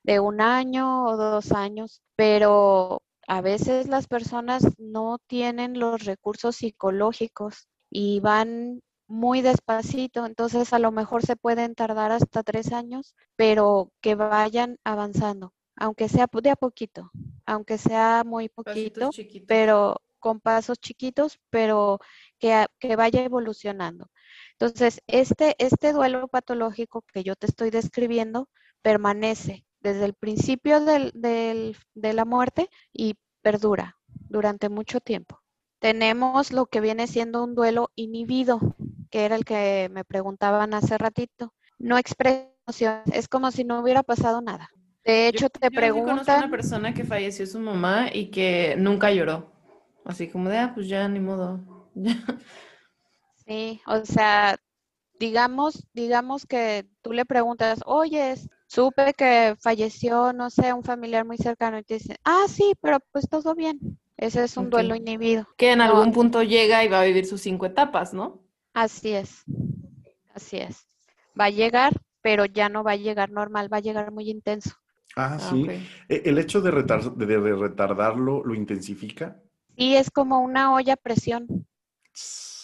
de un año o dos años, pero a veces las personas no tienen los recursos psicológicos y van muy despacito, entonces a lo mejor se pueden tardar hasta tres años, pero que vayan avanzando, aunque sea de a poquito, aunque sea muy poquito, pero con pasos chiquitos, pero que, que vaya evolucionando. Entonces, este, este duelo patológico que yo te estoy describiendo permanece desde el principio de la muerte y perdura durante mucho tiempo. Tenemos lo que viene siendo un duelo inhibido, que era el que me preguntaban hace ratito. No expresa es como si no hubiera pasado nada. De hecho, te yo preguntan... una persona que falleció su mamá y que nunca lloró. Así como de, ah, pues ya, ni modo. Sí, o sea, digamos, digamos que tú le preguntas, oye, supe que falleció, no sé, un familiar muy cercano y te dicen, ah, sí, pero pues todo bien. Ese es un duelo inhibido. Que en algún punto llega y va a vivir sus cinco etapas, ¿no? Así es, así es. Va a llegar, pero ya no va a llegar normal, va a llegar muy intenso. Ah, ah sí. E, ¿El hecho de, de retardarlo lo intensifica? Sí, es como una olla a presión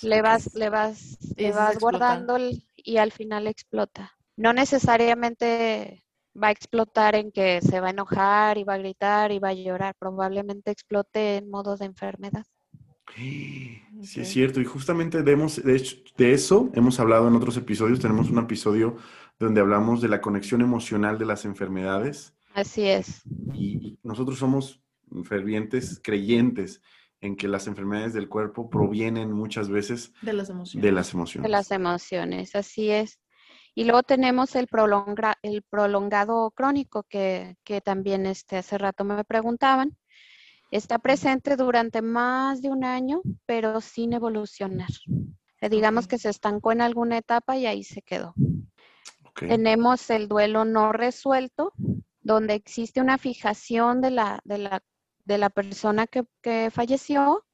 le vas, le vas, le vas guardando y al final explota. No necesariamente va a explotar en que se va a enojar y va a gritar y va a llorar. Probablemente explote en modo de enfermedad. Sí, es cierto. Y justamente de, de eso hemos hablado en otros episodios. Tenemos un episodio donde hablamos de la conexión emocional de las enfermedades. Así es. y nosotros somos fervientes creyentes en que las enfermedades del cuerpo provienen muchas veces de las emociones. De las emociones, de las emociones así es. Y luego tenemos el, prolonga, el prolongado crónico que, también este, hace rato me preguntaban. Está presente durante más de un año, pero sin evolucionar. Digamos que se estancó en alguna etapa y ahí se quedó. Tenemos el duelo no resuelto, donde existe una fijación de la, de la de la persona que, falleció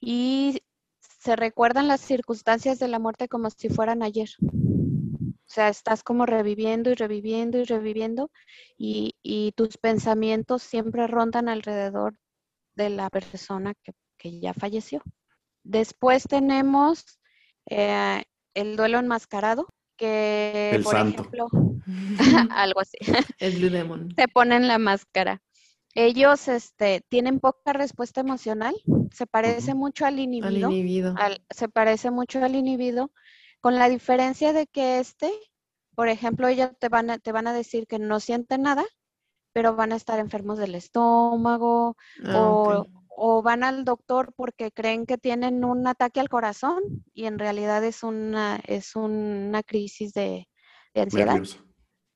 y se recuerdan las circunstancias de la muerte como si fueran ayer. O sea, estás como reviviendo y reviviendo y reviviendo y, tus pensamientos siempre rondan alrededor de la persona que, ya falleció. Después tenemos eh, el duelo enmascarado, que por ejemplo, algo así. El Blue Demon. Se ponen la máscara ellos este, tienen poca respuesta emocional, se parece mucho al inhibido, se parece mucho al inhibido, con la diferencia de que este, por ejemplo, ellos te van, a, te van a decir que no sienten nada, pero van a estar enfermos del estómago ah, o, o, van al doctor porque creen que tienen un ataque al corazón y en realidad es una, es una crisis de, ansiedad.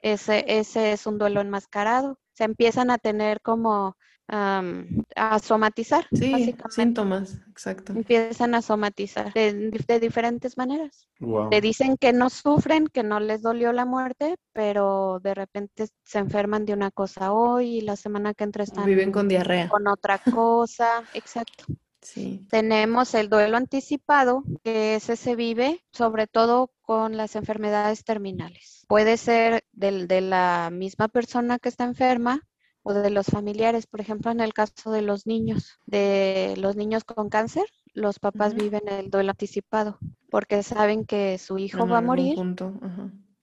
Ese, ese es un duelo enmascarado se empiezan a tener como a somatizar. Sí, síntomas, exacto. Empiezan a somatizar de, diferentes maneras. Te dicen que no sufren, que no les dolió la muerte, pero de repente se enferman de una cosa hoy y la semana que entra están... Viven con diarrea. Con otra cosa, exacto. Sí. Tenemos el duelo anticipado, que ese se vive sobre todo con las enfermedades terminales. Puede ser del, de la misma persona que está enferma, o de los familiares. Por ejemplo, en el caso de los niños, de los niños con cáncer, los papás viven el duelo anticipado porque saben que su hijo va a morir.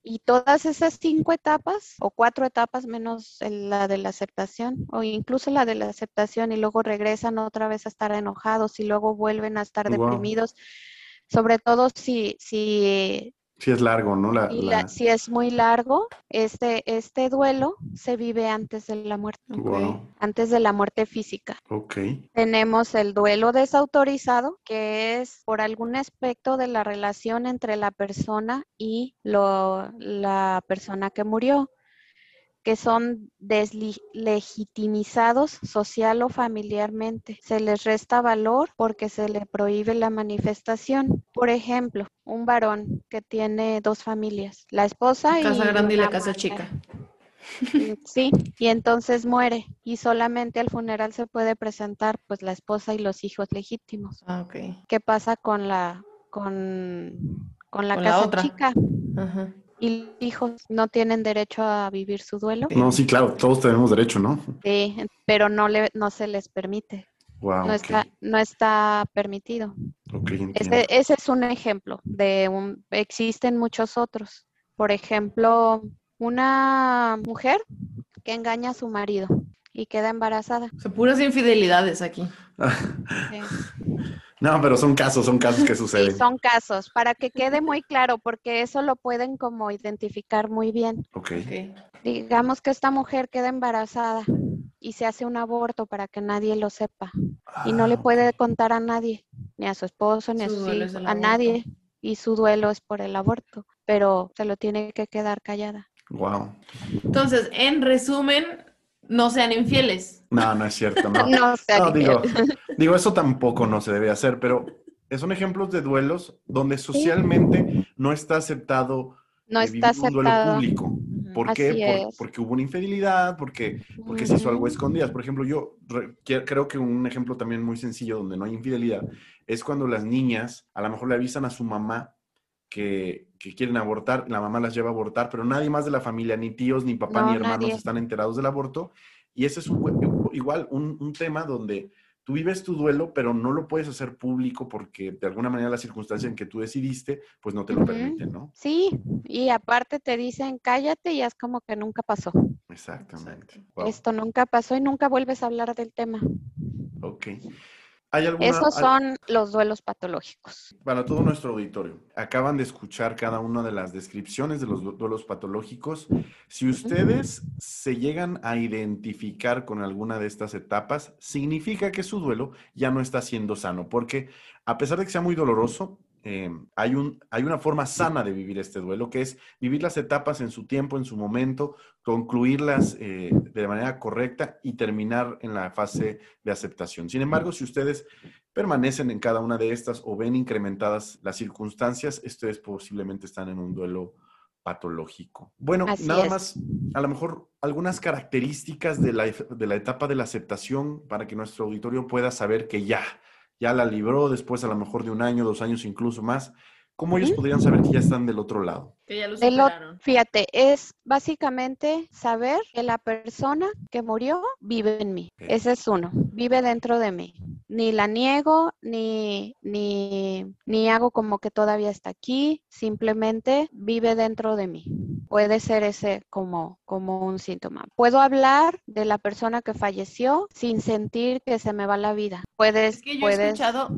Y todas esas cinco etapas o cuatro etapas menos la de la aceptación o incluso la de la aceptación y luego regresan otra vez a estar enojados y luego vuelven a estar deprimidos, sobre todo si, si si es largo, ¿no? Si es muy largo, este, este duelo se vive antes de la muerte. Antes de la muerte física. Ok. Tenemos el duelo desautorizado, que es por algún aspecto de la relación entre la persona y lo, la persona que murió que son deslegitimizados social o familiarmente. Se les resta valor porque se le prohíbe la manifestación. Por ejemplo, un varón que tiene dos familias, la esposa y... Casa grande y la casa chica. Sí, y entonces muere y solamente al funeral se puede presentar pues la esposa y los hijos legítimos. Ah. ¿Qué pasa con la con, con la casa chica? Ajá y hijos no tienen derecho a vivir su duelo. No, sí, claro, todos tenemos derecho, ¿no? Sí, pero no, le, no se les permite. Wow, no, está, no está permitido. Okay, ese, ese es un ejemplo de un, existen muchos otros. Por ejemplo, una mujer que engaña a su marido y queda embarazada. O puras infidelidades aquí. No, pero son casos, son casos que suceden. Sí, son casos, para que quede muy claro, porque eso lo pueden como identificar muy bien. Ok. Digamos que esta mujer queda embarazada y se hace un aborto para que nadie lo sepa. y no le ah, puede contar a nadie, ni a su esposo, ni a sus hijos, a nadie. Y su duelo es por el aborto, pero se lo tiene que quedar callada. Wow. Entonces, en resumen, no sean infieles. No, no es cierto, no. no, sean digo, digo, eso tampoco no se debe hacer, pero son ejemplos de duelos donde socialmente no está aceptado no está un duelo público. ¿Por qué? porque hubo una infidelidad, porque, porque se hizo algo escondidas. Por ejemplo, yo creo que un ejemplo también muy sencillo donde no hay infidelidad es cuando las niñas a lo mejor le avisan a su mamá que, quieren abortar, la mamá las lleva a abortar, pero nadie más de la familia, ni tíos, ni papá, ni hermanos están enterados del aborto. Y ese es igual un, tema donde tú vives tu duelo, pero no lo puedes hacer público porque de alguna manera la circunstancia en que tú decidiste, pues no te lo permiten, ¿no? Sí, y aparte te dicen cállate y es como que nunca pasó. Exactamente. Esto nunca pasó y nunca vuelves a hablar del tema. Ok. Esos son los duelos patológicos. Para todo nuestro auditorio, acaban de escuchar cada una de las descripciones de los duelos patológicos. Si ustedes se llegan a identificar con alguna de estas etapas, significa que su duelo ya no está siendo sano, porque a pesar de que sea muy doloroso, eh, hay, un, hay una forma sana de vivir este duelo, que es vivir las etapas en su tiempo, en su momento, concluirlas eh, de manera correcta y terminar en la fase de aceptación. Sin embargo, si ustedes permanecen en cada una de estas o ven incrementadas las circunstancias, ustedes posiblemente están en un duelo patológico. Bueno, nada más, a lo mejor algunas características de la, de la etapa de la aceptación para que nuestro auditorio pueda saber que ya, ya la libró después a lo mejor de un año, dos años, incluso más. ¿Cómo ellos podrían saber que ya están del otro lado? Que ya lo superaron. fíjate, es básicamente saber que la persona que murió vive en mí. Ese es uno, vive dentro de mí. Ni la niego, ni, ni, ni hago como que todavía está aquí, simplemente vive dentro de mí. Puede ser ese como, como un síntoma. Puedo hablar de la persona que falleció sin sentir que se me va la vida. Puedes, es que yo he escuchado,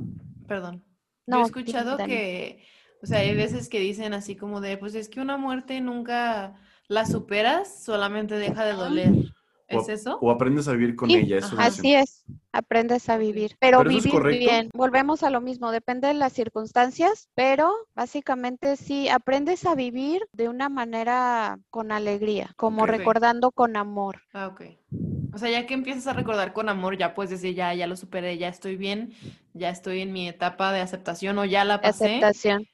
perdón, no, yo he escuchado que o sea, hay veces que dicen así como de, pues es que una muerte nunca la superas, solamente deja de doler. ¿Es eso? O aprendes a vivir con ella. Eso así es, aprendes a vivir. Pero, vivir bien. Volvemos a lo mismo, depende de las circunstancias, pero básicamente sí, aprendes a vivir de una manera con alegría, como recordando con amor. Ah, ok. O sea, ya que empiezas a recordar con amor, ya puedes decir, ya, ya lo superé, ya estoy bien, ya estoy en mi etapa de aceptación o ya la pasé. Aceptación.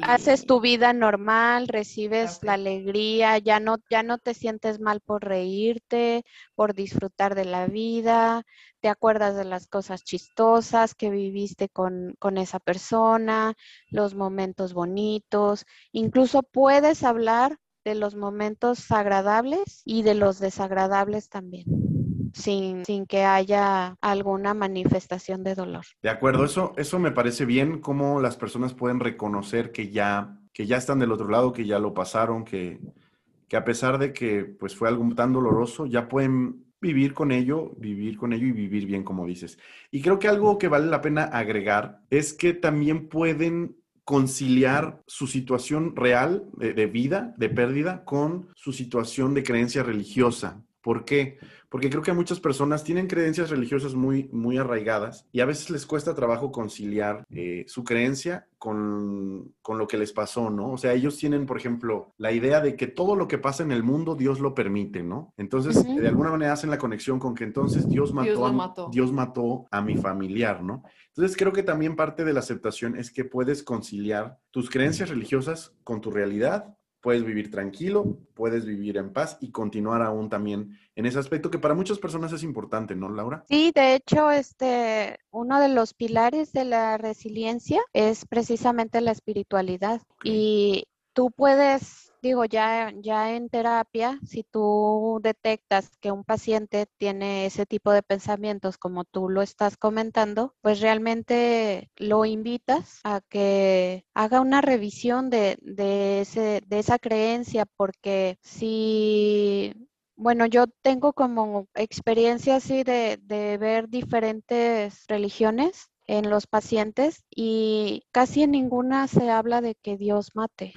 Haces tu vida normal, recibes la alegría, ya no, ya no te sientes mal por reírte, por disfrutar de la vida, te acuerdas de las cosas chistosas que viviste con, con esa persona, los momentos bonitos, incluso puedes hablar de los momentos agradables y de los desagradables también. Sin, sin que haya alguna manifestación de dolor. De acuerdo, eso, eso me parece bien, cómo las personas pueden reconocer que ya, que ya están del otro lado, que ya lo pasaron, que, que a pesar de que pues fue algo tan doloroso, ya pueden vivir con ello, vivir con ello y vivir bien, como dices. Y creo que algo que vale la pena agregar es que también pueden conciliar su situación real de, vida, de pérdida, con su situación de creencia religiosa. ¿Por qué? Porque creo que muchas personas tienen creencias religiosas muy, muy arraigadas y a veces les cuesta trabajo conciliar eh, su creencia con, lo que les pasó, ¿no? O sea, ellos tienen, por ejemplo, la idea de que todo lo que pasa en el mundo Dios lo permite, ¿no? Entonces, de alguna manera hacen la conexión con que entonces Dios mató, A, Dios mató a mi familiar, ¿no? Entonces, creo que también parte de la aceptación es que puedes conciliar tus creencias religiosas con tu realidad puedes vivir tranquilo, puedes vivir en paz y continuar aún también en ese aspecto que para muchas personas es importante, ¿no, Laura? Sí, de hecho, este, uno de los pilares de la resiliencia es precisamente la espiritualidad y tú puedes digo, ya, ya en terapia, si tú detectas que un paciente tiene ese tipo de pensamientos como tú lo estás comentando, pues realmente lo invitas a que haga una revisión de, de, ese, de esa creencia, porque si bueno, yo tengo como experiencia así de, de, ver diferentes religiones en los pacientes y casi en ninguna se habla de que Dios mate.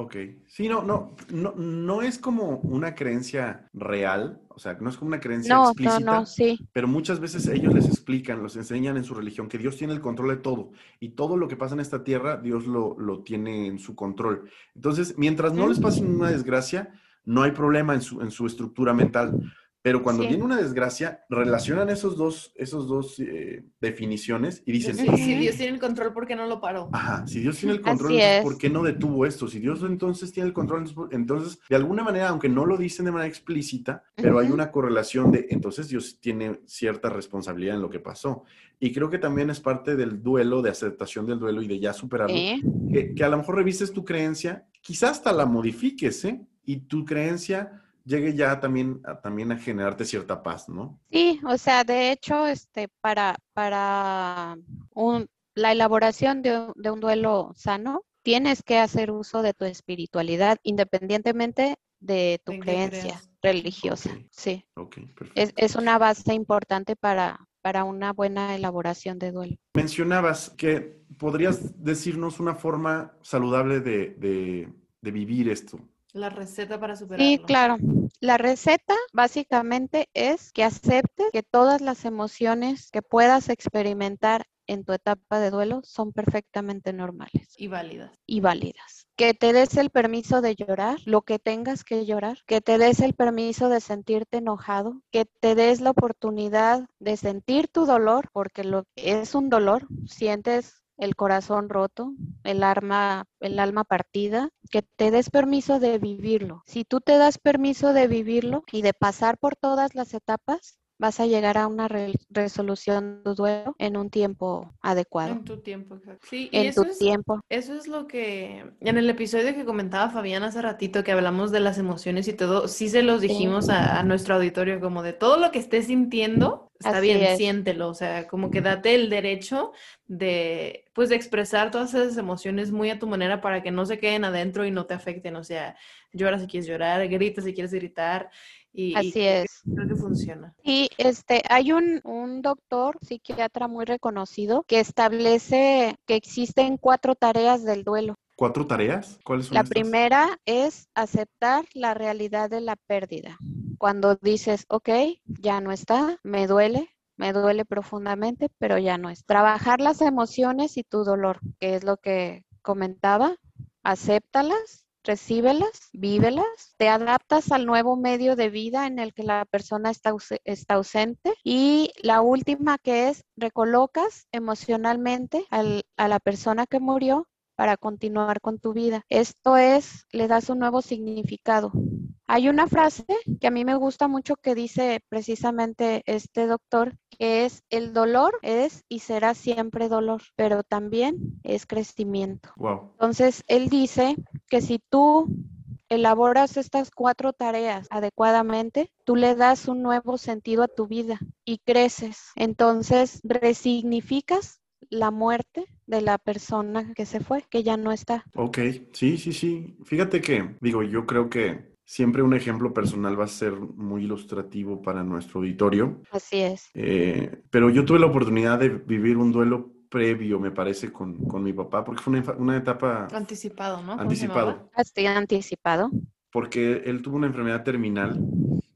Ok. Sí, no, no, no, no es como una creencia real, o sea, no es como una creencia explícita, no, no, sí. pero muchas veces ellos les explican, los enseñan en su religión que Dios tiene el control de todo y todo lo que pasa en esta tierra, Dios lo, lo tiene en su control. Entonces, mientras no les pase una desgracia, no hay problema en su, en su estructura mental. Pero cuando viene una desgracia, relacionan esos dos, esos dos eh, definiciones y dicen... si Dios tiene el control, ¿por qué no lo paró? Ajá, si Dios tiene el control, entonces, ¿por qué no detuvo esto? Si Dios entonces tiene el control, entonces, de alguna manera, aunque no lo dicen de manera explícita, pero hay una correlación de, entonces Dios tiene cierta responsabilidad en lo que pasó. Y creo que también es parte del duelo, de aceptación del duelo y de ya superarlo, que, que a lo mejor revises tu creencia, quizás hasta la modifiques, ¿eh? Y tu creencia llegue ya también a, también a generarte cierta paz, ¿no? Sí, o sea, de hecho, este, para, para la elaboración de, un duelo sano, tienes que hacer uso de tu espiritualidad independientemente de tu creencia religiosa. Sí. es, es, una base importante para, para una buena elaboración de duelo. Mencionabas que podrías decirnos una forma saludable de, de vivir esto. La receta para superarlo. Sí, claro. La receta básicamente es que aceptes que todas las emociones que puedas experimentar en tu etapa de duelo son perfectamente normales. Y válidas. Y válidas. Que te des el permiso de llorar, lo que tengas que llorar, que te des el permiso de sentirte enojado, que te des la oportunidad de sentir tu dolor, porque lo es un dolor, sientes el corazón roto, el alma, el alma partida, que te des permiso de vivirlo. Si tú te das permiso de vivirlo y de pasar por todas las etapas, vas a llegar a una resolución de duelo en un tiempo adecuado. En tu tiempo, exacto. Sí, en tu tiempo. Eso es lo que en el episodio que comentaba Fabián hace ratito que hablamos de las emociones y todo, sí se los dijimos a, nuestro auditorio como de todo lo que estés sintiendo, está bien, siéntelo, o sea, como que date el derecho de, pues, de expresar todas esas emociones muy a tu manera para que no se queden adentro y no te afecten, o sea, llora si quieres llorar, grita si quieres gritar, y, Así es. Creo que funciona. Y este, hay un, un doctor psiquiatra muy reconocido que establece que existen cuatro tareas del duelo. ¿Cuatro tareas? ¿Cuáles son? La primera es aceptar la realidad de la pérdida. Cuando dices, ok, ya no está, me duele, me duele profundamente, pero ya no es. Trabajar las emociones y tu dolor, que es lo que comentaba, acéptalas, recíbelas, vívelas, te adaptas al nuevo medio de vida en el que la persona está, ausente y la última que es recolocas emocionalmente a la persona que murió para continuar con tu vida. Esto es, le das un nuevo significado. Hay una frase que a mí me gusta mucho que dice precisamente este doctor, que es el dolor es y será siempre dolor, pero también es crecimiento. Entonces, él dice que si tú elaboras estas cuatro tareas adecuadamente, tú le das un nuevo sentido a tu vida y creces. Entonces, resignificas la muerte de la persona que se fue, que ya no está. Ok, sí, sí, sí. Fíjate que, digo, yo creo que siempre un ejemplo personal va a ser muy ilustrativo para nuestro auditorio. Así es. Eh, pero yo tuve la oportunidad de vivir un duelo previo, me parece, con, mi papá, porque fue una, etapa... Anticipado, ¿no? Anticipado. Estoy anticipado. Porque él tuvo una enfermedad terminal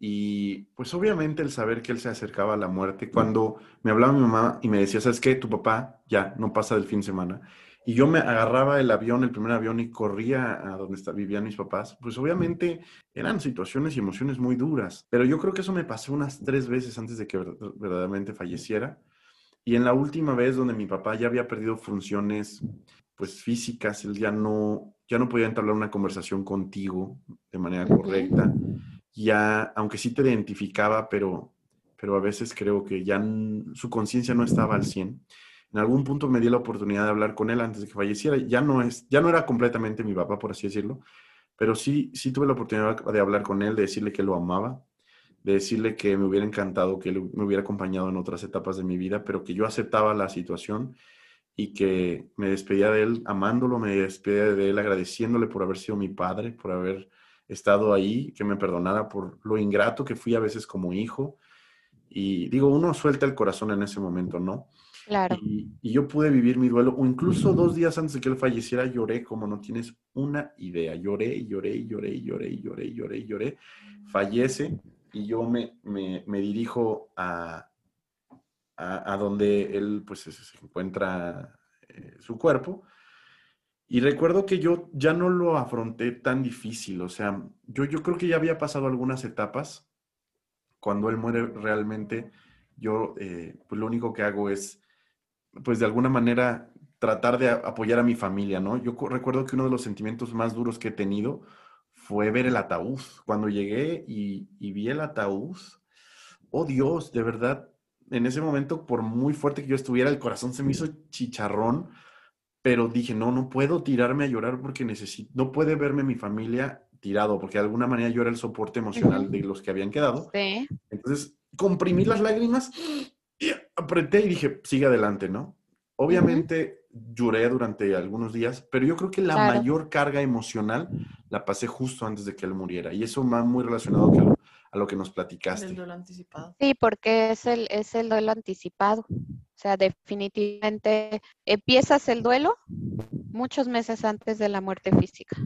y pues obviamente el saber que él se acercaba a la muerte, cuando me hablaba mi mamá y me decía, ¿sabes qué? Tu papá ya no pasa del fin de semana. Y yo me agarraba el avión, el primer avión, y corría a donde vivían mis papás. Pues obviamente eran situaciones y emociones muy duras. Pero yo creo que eso me pasó unas tres veces antes de que verdaderamente falleciera. Y en la última vez donde mi papá ya había perdido funciones pues físicas, él ya no, ya no podía entablar una conversación contigo de manera correcta. Ya, aunque sí te identificaba, pero, pero a veces creo que ya su conciencia no estaba al 100. En algún punto me di la oportunidad de hablar con él antes de que falleciera. Ya no, es, ya no era completamente mi papá, por así decirlo, pero sí, sí tuve la oportunidad de hablar con él, de decirle que lo amaba, de decirle que me hubiera encantado que él me hubiera acompañado en otras etapas de mi vida, pero que yo aceptaba la situación y que me despedía de él amándolo, me despedía de él agradeciéndole por haber sido mi padre, por haber estado ahí, que me perdonara por lo ingrato que fui a veces como hijo. Y digo, uno suelta el corazón en ese momento, ¿no? Claro. Y, y, yo pude vivir mi duelo, o incluso dos días antes de que él falleciera, lloré como no tienes una idea. Lloré, lloré, lloré, lloré, lloré, lloré, lloré. Fallece y yo me, me, dirijo a, a, donde él pues se encuentra eh, su cuerpo. Y recuerdo que yo ya no lo afronté tan difícil, o sea, yo, yo creo que ya había pasado algunas etapas. Cuando él muere realmente, yo eh, pues lo único que hago es, pues de alguna manera, tratar de apoyar a mi familia, ¿no? Yo recuerdo que uno de los sentimientos más duros que he tenido fue ver el ataúd. Cuando llegué y, vi el ataúd, oh Dios, de verdad, en ese momento, por muy fuerte que yo estuviera, el corazón se me hizo chicharrón, pero dije, no, no puedo tirarme a llorar porque necesito, no puede verme mi familia tirado, porque de alguna manera yo era el soporte emocional de los que habían quedado. Sí. Entonces, comprimí las lágrimas y apreté y dije, sigue adelante, ¿no? Obviamente lloré durante algunos días, pero yo creo que la mayor carga emocional la pasé justo antes de que él muriera. Y eso va muy relacionado a lo que nos platicaste. El duelo anticipado. Sí, porque es el, es el duelo anticipado. O sea, definitivamente empiezas el duelo muchos meses antes de la muerte física.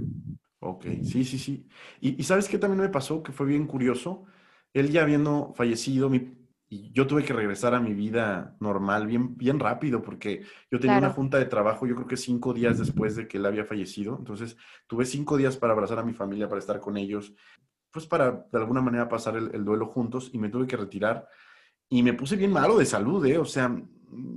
Ok, sí, sí, sí. Y, y sabes qué también me pasó, que fue bien curioso. Él ya habiendo fallecido, mi, y yo tuve que regresar a mi vida normal bien, bien rápido porque yo tenía una junta de trabajo, yo creo que cinco días después de que él había fallecido. Entonces tuve cinco días para abrazar a mi familia, para estar con ellos, pues para de alguna manera pasar el, duelo juntos y me tuve que retirar y me puse bien malo de salud, ¿eh? O sea,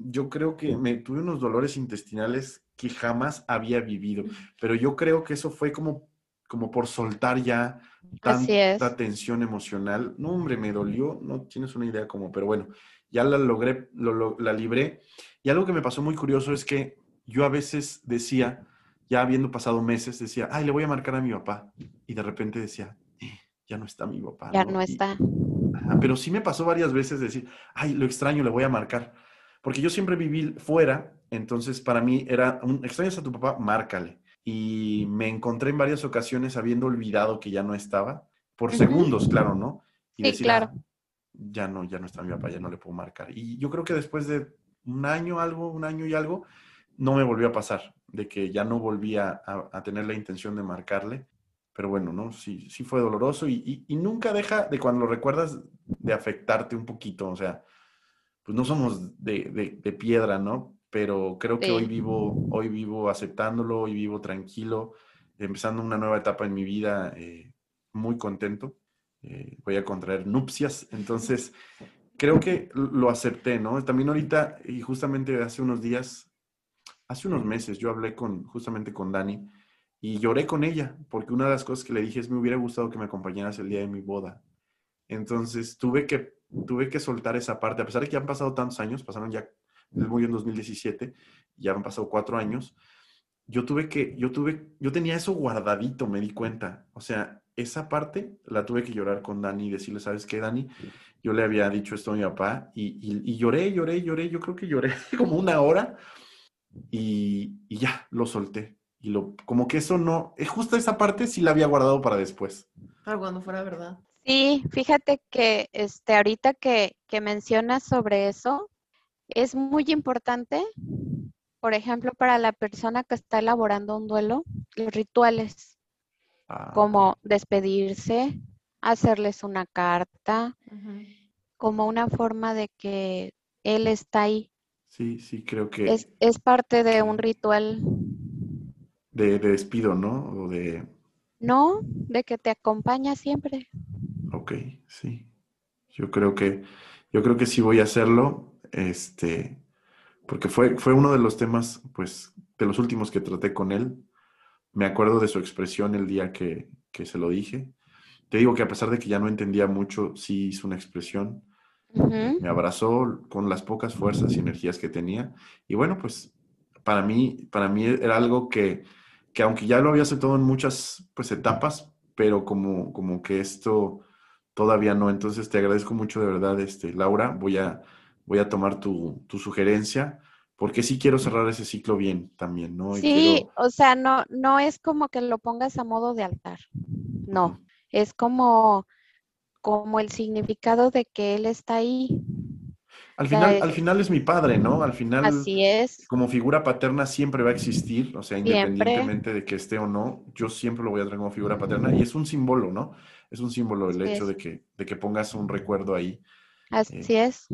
yo creo que me tuve unos dolores intestinales que jamás había vivido, pero yo creo que eso fue como como por soltar ya tanta tensión emocional. No, hombre, me dolió, no tienes una idea cómo, pero bueno, ya la logré, la libré. Y algo que me pasó muy curioso es que yo a veces decía, ya habiendo pasado meses, decía, ay, le voy a marcar a mi papá. Y de repente decía, ya no está mi papá. Ya no, está. pero sí me pasó varias veces decir, ay, lo extraño, le voy a marcar. Porque yo siempre viví fuera, entonces para mí era, un, extrañas a tu papá, márcale y me encontré en varias ocasiones habiendo olvidado que ya no estaba, por segundos, claro, ¿no? Y sí, claro. Ah, ya no, ya no está mi papá, ya no le puedo marcar. Y yo creo que después de un año, algo, un año y algo, no me volvió a pasar, de que ya no volvía a, tener la intención de marcarle. Pero bueno, ¿no? Sí, sí fue doloroso y, y, nunca deja de cuando lo recuerdas de afectarte un poquito. O sea, pues no somos de, de, de piedra, ¿no? pero creo que hoy vivo, hoy vivo aceptándolo, hoy vivo tranquilo, empezando una nueva etapa en mi vida, eh, muy contento. Eh, voy a contraer nupcias, entonces creo que lo acepté, ¿no? También ahorita, y justamente hace unos días, hace unos meses, yo hablé con, justamente con Dani y lloré con ella, porque una de las cosas que le dije es, me hubiera gustado que me acompañaras el día de mi boda. Entonces tuve que, tuve que soltar esa parte, a pesar de que han pasado tantos años, pasaron ya él murió en 2017, ya han pasado cuatro años. yo tuve que, yo tuve, yo tenía eso guardadito, me di cuenta. O sea, esa parte la tuve que llorar con Dani y decirle, ¿sabes qué, Dani? Yo le había dicho esto a mi papá y, y, lloré, lloré, lloré. Yo creo que lloré como una hora y, y, ya, lo solté. Y lo, como que eso no, es justo esa parte sí la había guardado para después. Para cuando fuera verdad. Sí, fíjate que este, ahorita que, que mencionas sobre eso, es muy importante por ejemplo, para la persona que está elaborando un duelo, los rituales, ah. como despedirse, hacerles una carta, como una forma de que él está ahí. Sí, sí, creo que... Es, parte de un ritual. De, de, despido, ¿no? O de... No, de que te acompaña siempre. Ok, sí. Yo creo que, yo creo que sí voy a hacerlo. Este, porque fue, fue uno de los temas, pues, de los últimos que traté con él. Me acuerdo de su expresión el día que, se lo dije. Te digo que a pesar de que ya no entendía mucho, sí hizo una expresión. Me abrazó con las pocas fuerzas y energías que tenía. Y bueno, pues para mí, para mí era algo que, que aunque ya lo había aceptado en muchas pues, etapas, pero como, como que esto todavía no. Entonces te agradezco mucho de verdad, este, Laura. Voy a, voy a tomar tu, sugerencia, porque sí quiero cerrar ese ciclo bien también, ¿no? sí, o sea, no, no es como que lo pongas a modo de altar, no, es como, como el significado de que Él está ahí. Al final, al final es mi padre, ¿no? Al final, así es. como figura paterna siempre va a existir, o sea, independientemente de que esté o no, yo siempre lo voy a tener como figura paterna y es un símbolo, ¿no? Es un símbolo el hecho de que, de que pongas un recuerdo ahí. Así eh, es.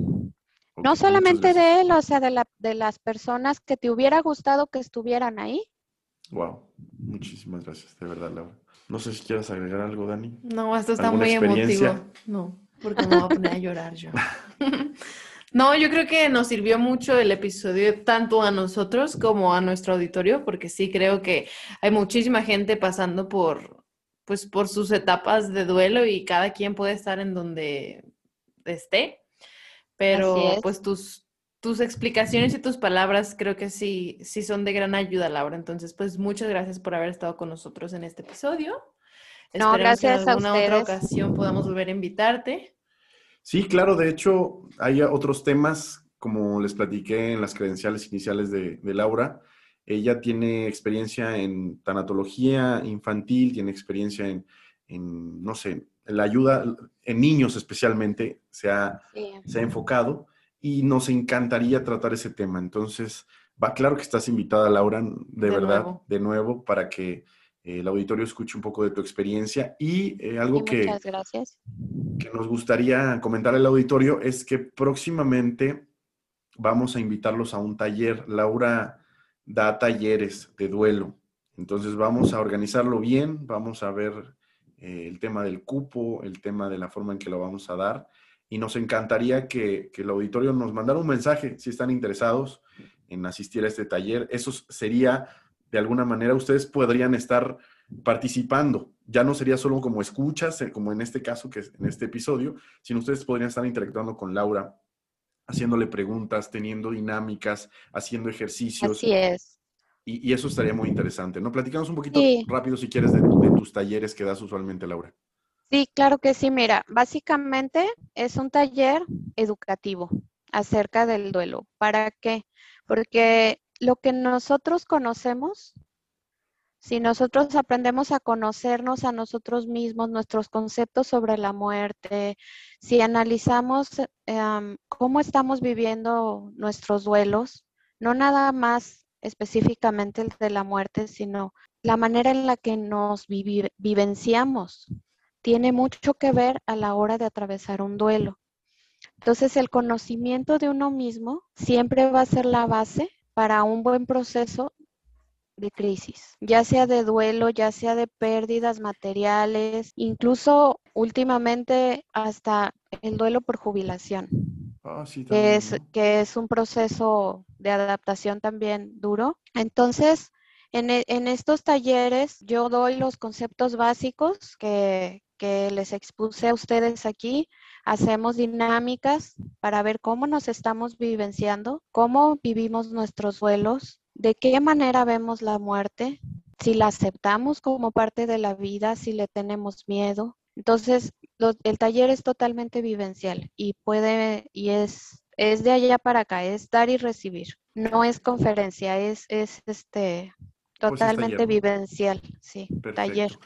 No solamente de él, o sea, de, la, de las personas que te hubiera gustado que estuvieran ahí. Wow, muchísimas gracias, de verdad, Laura. No sé si quieres agregar algo, Dani. No, esto está muy emotivo. No, porque me voy a poner a llorar yo. no, yo creo que nos sirvió mucho el episodio tanto a nosotros como a nuestro auditorio, porque sí creo que hay muchísima gente pasando por, pues, por sus etapas de duelo y cada quien puede estar en donde esté. Pero pues tus, tus explicaciones y tus palabras creo que sí, sí son de gran ayuda, Laura. Entonces, pues muchas gracias por haber estado con nosotros en este episodio. No, gracias que en alguna otra ocasión podamos volver a invitarte. Sí, claro, de hecho, hay otros temas, como les platiqué en las credenciales iniciales de, de Laura. Ella tiene experiencia en tanatología infantil, tiene experiencia en, en no sé, la ayuda en niños especialmente se ha, se ha enfocado y nos encantaría tratar ese tema. Entonces, va claro que estás invitada, Laura, de, verdad, de nuevo, para que el auditorio escuche un poco de tu experiencia. Y eh, algo que, que nos gustaría comentar al auditorio es que próximamente vamos a invitarlos a un taller. Laura da talleres de duelo. Entonces vamos a organizarlo bien, vamos a ver eh, el tema del cupo, el tema de la forma en que lo vamos a dar. Y nos encantaría que, el auditorio nos mandara un mensaje si están interesados en asistir a este taller. Eso sería, de alguna manera, ustedes podrían estar participando. Ya no sería solo como escuchas, eh, como en este caso, que es en este episodio, sino ustedes podrían estar interactuando con Laura, haciéndole preguntas, teniendo dinámicas, haciendo ejercicios. Así es. Y, eso estaría muy interesante, ¿no? Platicamos un poquito rápido, si quieres, de, tus talleres que das usualmente, Laura. Sí, claro que sí. Mira, básicamente es un taller educativo acerca del duelo. ¿Para qué? Porque lo que nosotros conocemos, si nosotros aprendemos a conocernos a nosotros mismos, nuestros conceptos sobre la muerte, si analizamos em, cómo estamos viviendo nuestros duelos, no nada más específicamente el de la muerte, sino la manera en la que nos vivenciamos. Tiene mucho que ver a la hora de atravesar un duelo. Entonces, el conocimiento de uno mismo siempre va a ser la base para un buen proceso de crisis, ya sea de duelo, ya sea de pérdidas materiales, incluso últimamente hasta el duelo por jubilación. Ah, que, es, que es un proceso de adaptación también duro. Entonces, en, e, en, estos talleres yo doy los conceptos básicos que, que les expuse a ustedes aquí. Hacemos dinámicas para ver cómo nos estamos vivenciando, cómo vivimos nuestros duelos, de qué manera vemos la muerte, si la aceptamos como parte de la vida, si le tenemos miedo. Entonces, el taller es totalmente vivencial y puede, y es, es de allá para acá, es dar y recibir. No es conferencia, es, es este pues totalmente vivencial, sí, taller.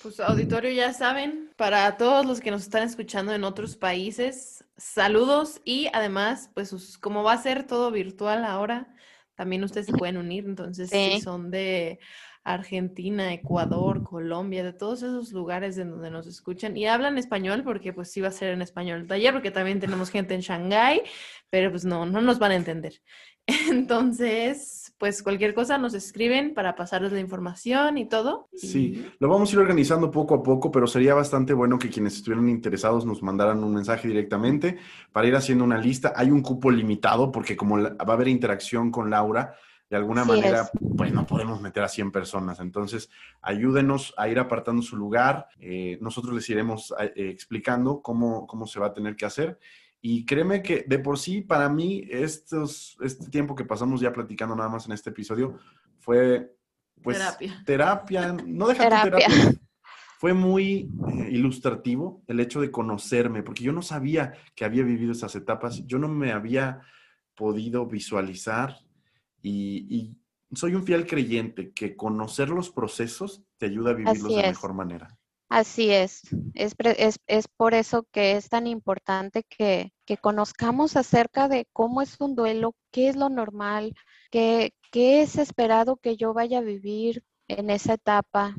Pues auditorio ya saben, para todos los que nos están escuchando en otros países, saludos y además, pues como va a ser todo virtual ahora, también ustedes se pueden unir, entonces si son de Argentina, Ecuador, Colombia, de todos esos lugares en donde nos escuchan y hablan español, porque pues sí va a ser en español el taller, porque también tenemos gente en Shanghái, pero pues no, no nos van a entender. Entonces, pues cualquier cosa nos escriben para pasarles la información y todo. Sí, lo vamos a ir organizando poco a poco, pero sería bastante bueno que quienes estuvieran interesados nos mandaran un mensaje directamente para ir haciendo una lista. Hay un cupo limitado porque como va a haber interacción con Laura, de alguna manera, pues no podemos meter a 100 personas. Entonces, ayúdenos a ir apartando su lugar. Eh, nosotros les iremos eh, explicando cómo, cómo se va a tener que hacer. Y créeme que de por sí, para mí, estos, este tiempo que pasamos ya platicando nada más en este episodio fue, pues, terapia. terapia no deja terapia. terapia. Fue muy eh, ilustrativo el hecho de conocerme, porque yo no sabía que había vivido esas etapas, yo no me había podido visualizar y, soy un fiel creyente que conocer los procesos te ayuda a vivirlos de mejor manera. Así es. Es, es. por eso que es tan importante que, que, conozcamos acerca de cómo es un duelo, qué es lo normal, qué, qué es esperado que yo vaya a vivir en esa etapa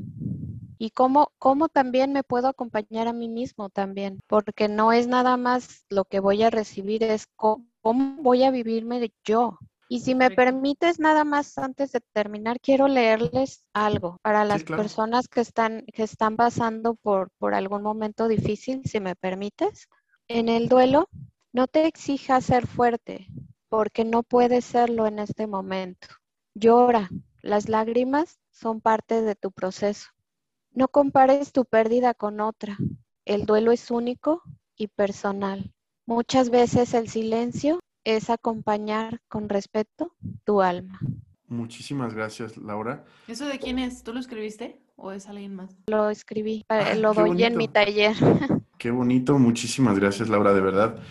y cómo, cómo también me puedo acompañar a mí mismo también, porque no es nada más lo que voy a recibir, es cómo, cómo voy a vivirme yo, y si me permites, nada más antes de terminar, quiero leerles algo para las personas que están, que están pasando por, por algún momento difícil, si me permites. En el duelo, no te exijas ser fuerte, porque no puedes serlo en este momento. Llora, las lágrimas son parte de tu proceso. No compares tu pérdida con otra. El duelo es único y personal. Muchas veces el silencio es acompañar con respeto tu alma. Muchísimas gracias, Laura. ¿Eso de quién es? ¿Tú lo escribiste o es alguien más? Lo escribí, ah, lo doy en mi taller. Qué bonito, muchísimas gracias, Laura, de verdad.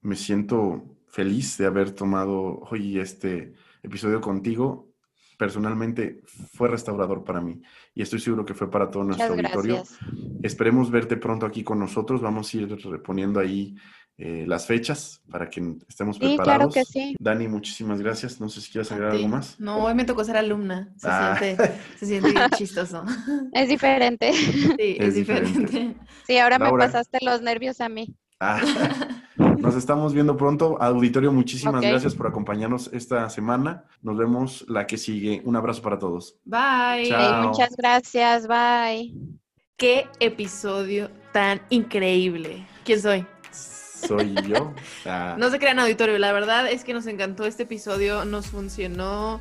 Me siento feliz de haber tomado hoy este episodio contigo. Personalmente fue restaurador para mí y estoy seguro que fue para todo nuestro auditorio. Esperemos verte pronto aquí con nosotros. Vamos a ir reponiendo ahí eh, las fechas para que estemos sí, preparados. Claro que sí. Dani, muchísimas gracias. No sé si quieres agregar algo más. No, hoy me tocó ser alumna. Se, ah. siente, se siente bien chistoso. Es diferente. Sí, es, diferente. Sí, ahora me pasaste los nervios a mí. Ah. Nos estamos viendo pronto. Auditorio, muchísimas gracias por acompañarnos esta semana. Nos vemos la que sigue. Un abrazo para todos. Bye. muchas gracias. Bye. Qué episodio tan increíble. ¿Quién soy? Soy yo. No se crean auditorio, la verdad es que nos encantó este episodio, nos funcionó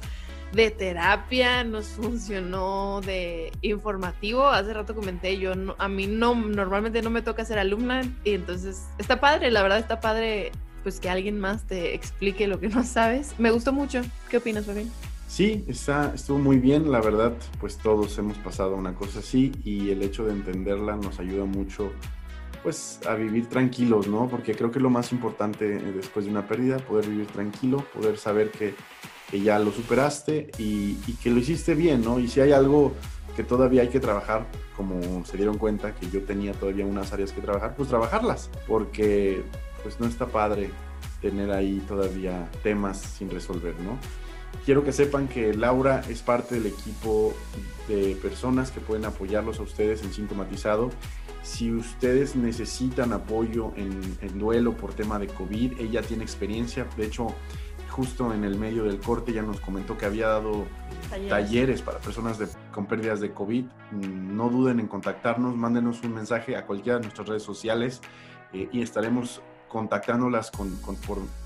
de terapia, nos funcionó de informativo. Hace rato comenté, yo a mí no, normalmente no me toca ser alumna y entonces está padre, la verdad está padre pues que alguien más te explique lo que no sabes. Me gustó mucho. ¿Qué opinas, Fabián? Sí, está, estuvo muy bien, la verdad, pues todos hemos pasado una cosa así y el hecho de entenderla nos ayuda mucho pues a vivir tranquilos, ¿no? Porque creo que lo más importante eh, después de una pérdida, poder vivir tranquilo, poder saber que, ya lo superaste y, que lo hiciste bien, ¿no? Y si hay algo que todavía hay que trabajar, como se dieron cuenta que yo tenía todavía unas áreas que trabajar, pues trabajarlas, porque pues no está padre tener ahí todavía temas sin resolver, ¿no? Quiero que sepan que Laura es parte del equipo de personas que pueden apoyarlos a ustedes en sintomatizado si ustedes necesitan apoyo en, duelo por tema de COVID, ella tiene experiencia. De hecho, justo en el medio del corte ya nos comentó que había dado talleres, para personas con pérdidas de COVID. No duden en contactarnos, mándenos un mensaje a cualquiera de nuestras redes sociales eh, y estaremos contactándolas con,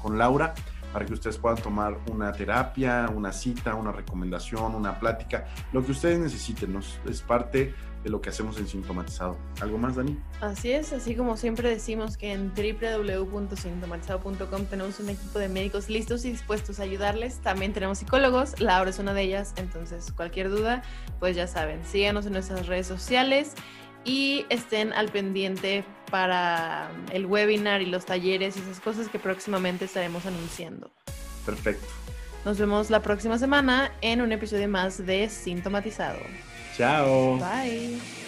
con, Laura para que ustedes puedan tomar una terapia, una cita, una recomendación, una plática, lo que ustedes necesiten. Nos, es parte de lo que hacemos en Sintomatizado. ¿Algo más, Dani? Así es, así como siempre decimos que en www.sintomatizado.com tenemos un equipo de médicos listos y dispuestos a ayudarles. También tenemos psicólogos, Laura es una de ellas, entonces cualquier duda, pues ya saben, síganos en nuestras redes sociales y estén al pendiente para el webinar y los talleres y esas cosas que próximamente estaremos anunciando. Perfecto. Nos vemos la próxima semana en un episodio más de Sintomatizado. Chao. Bye.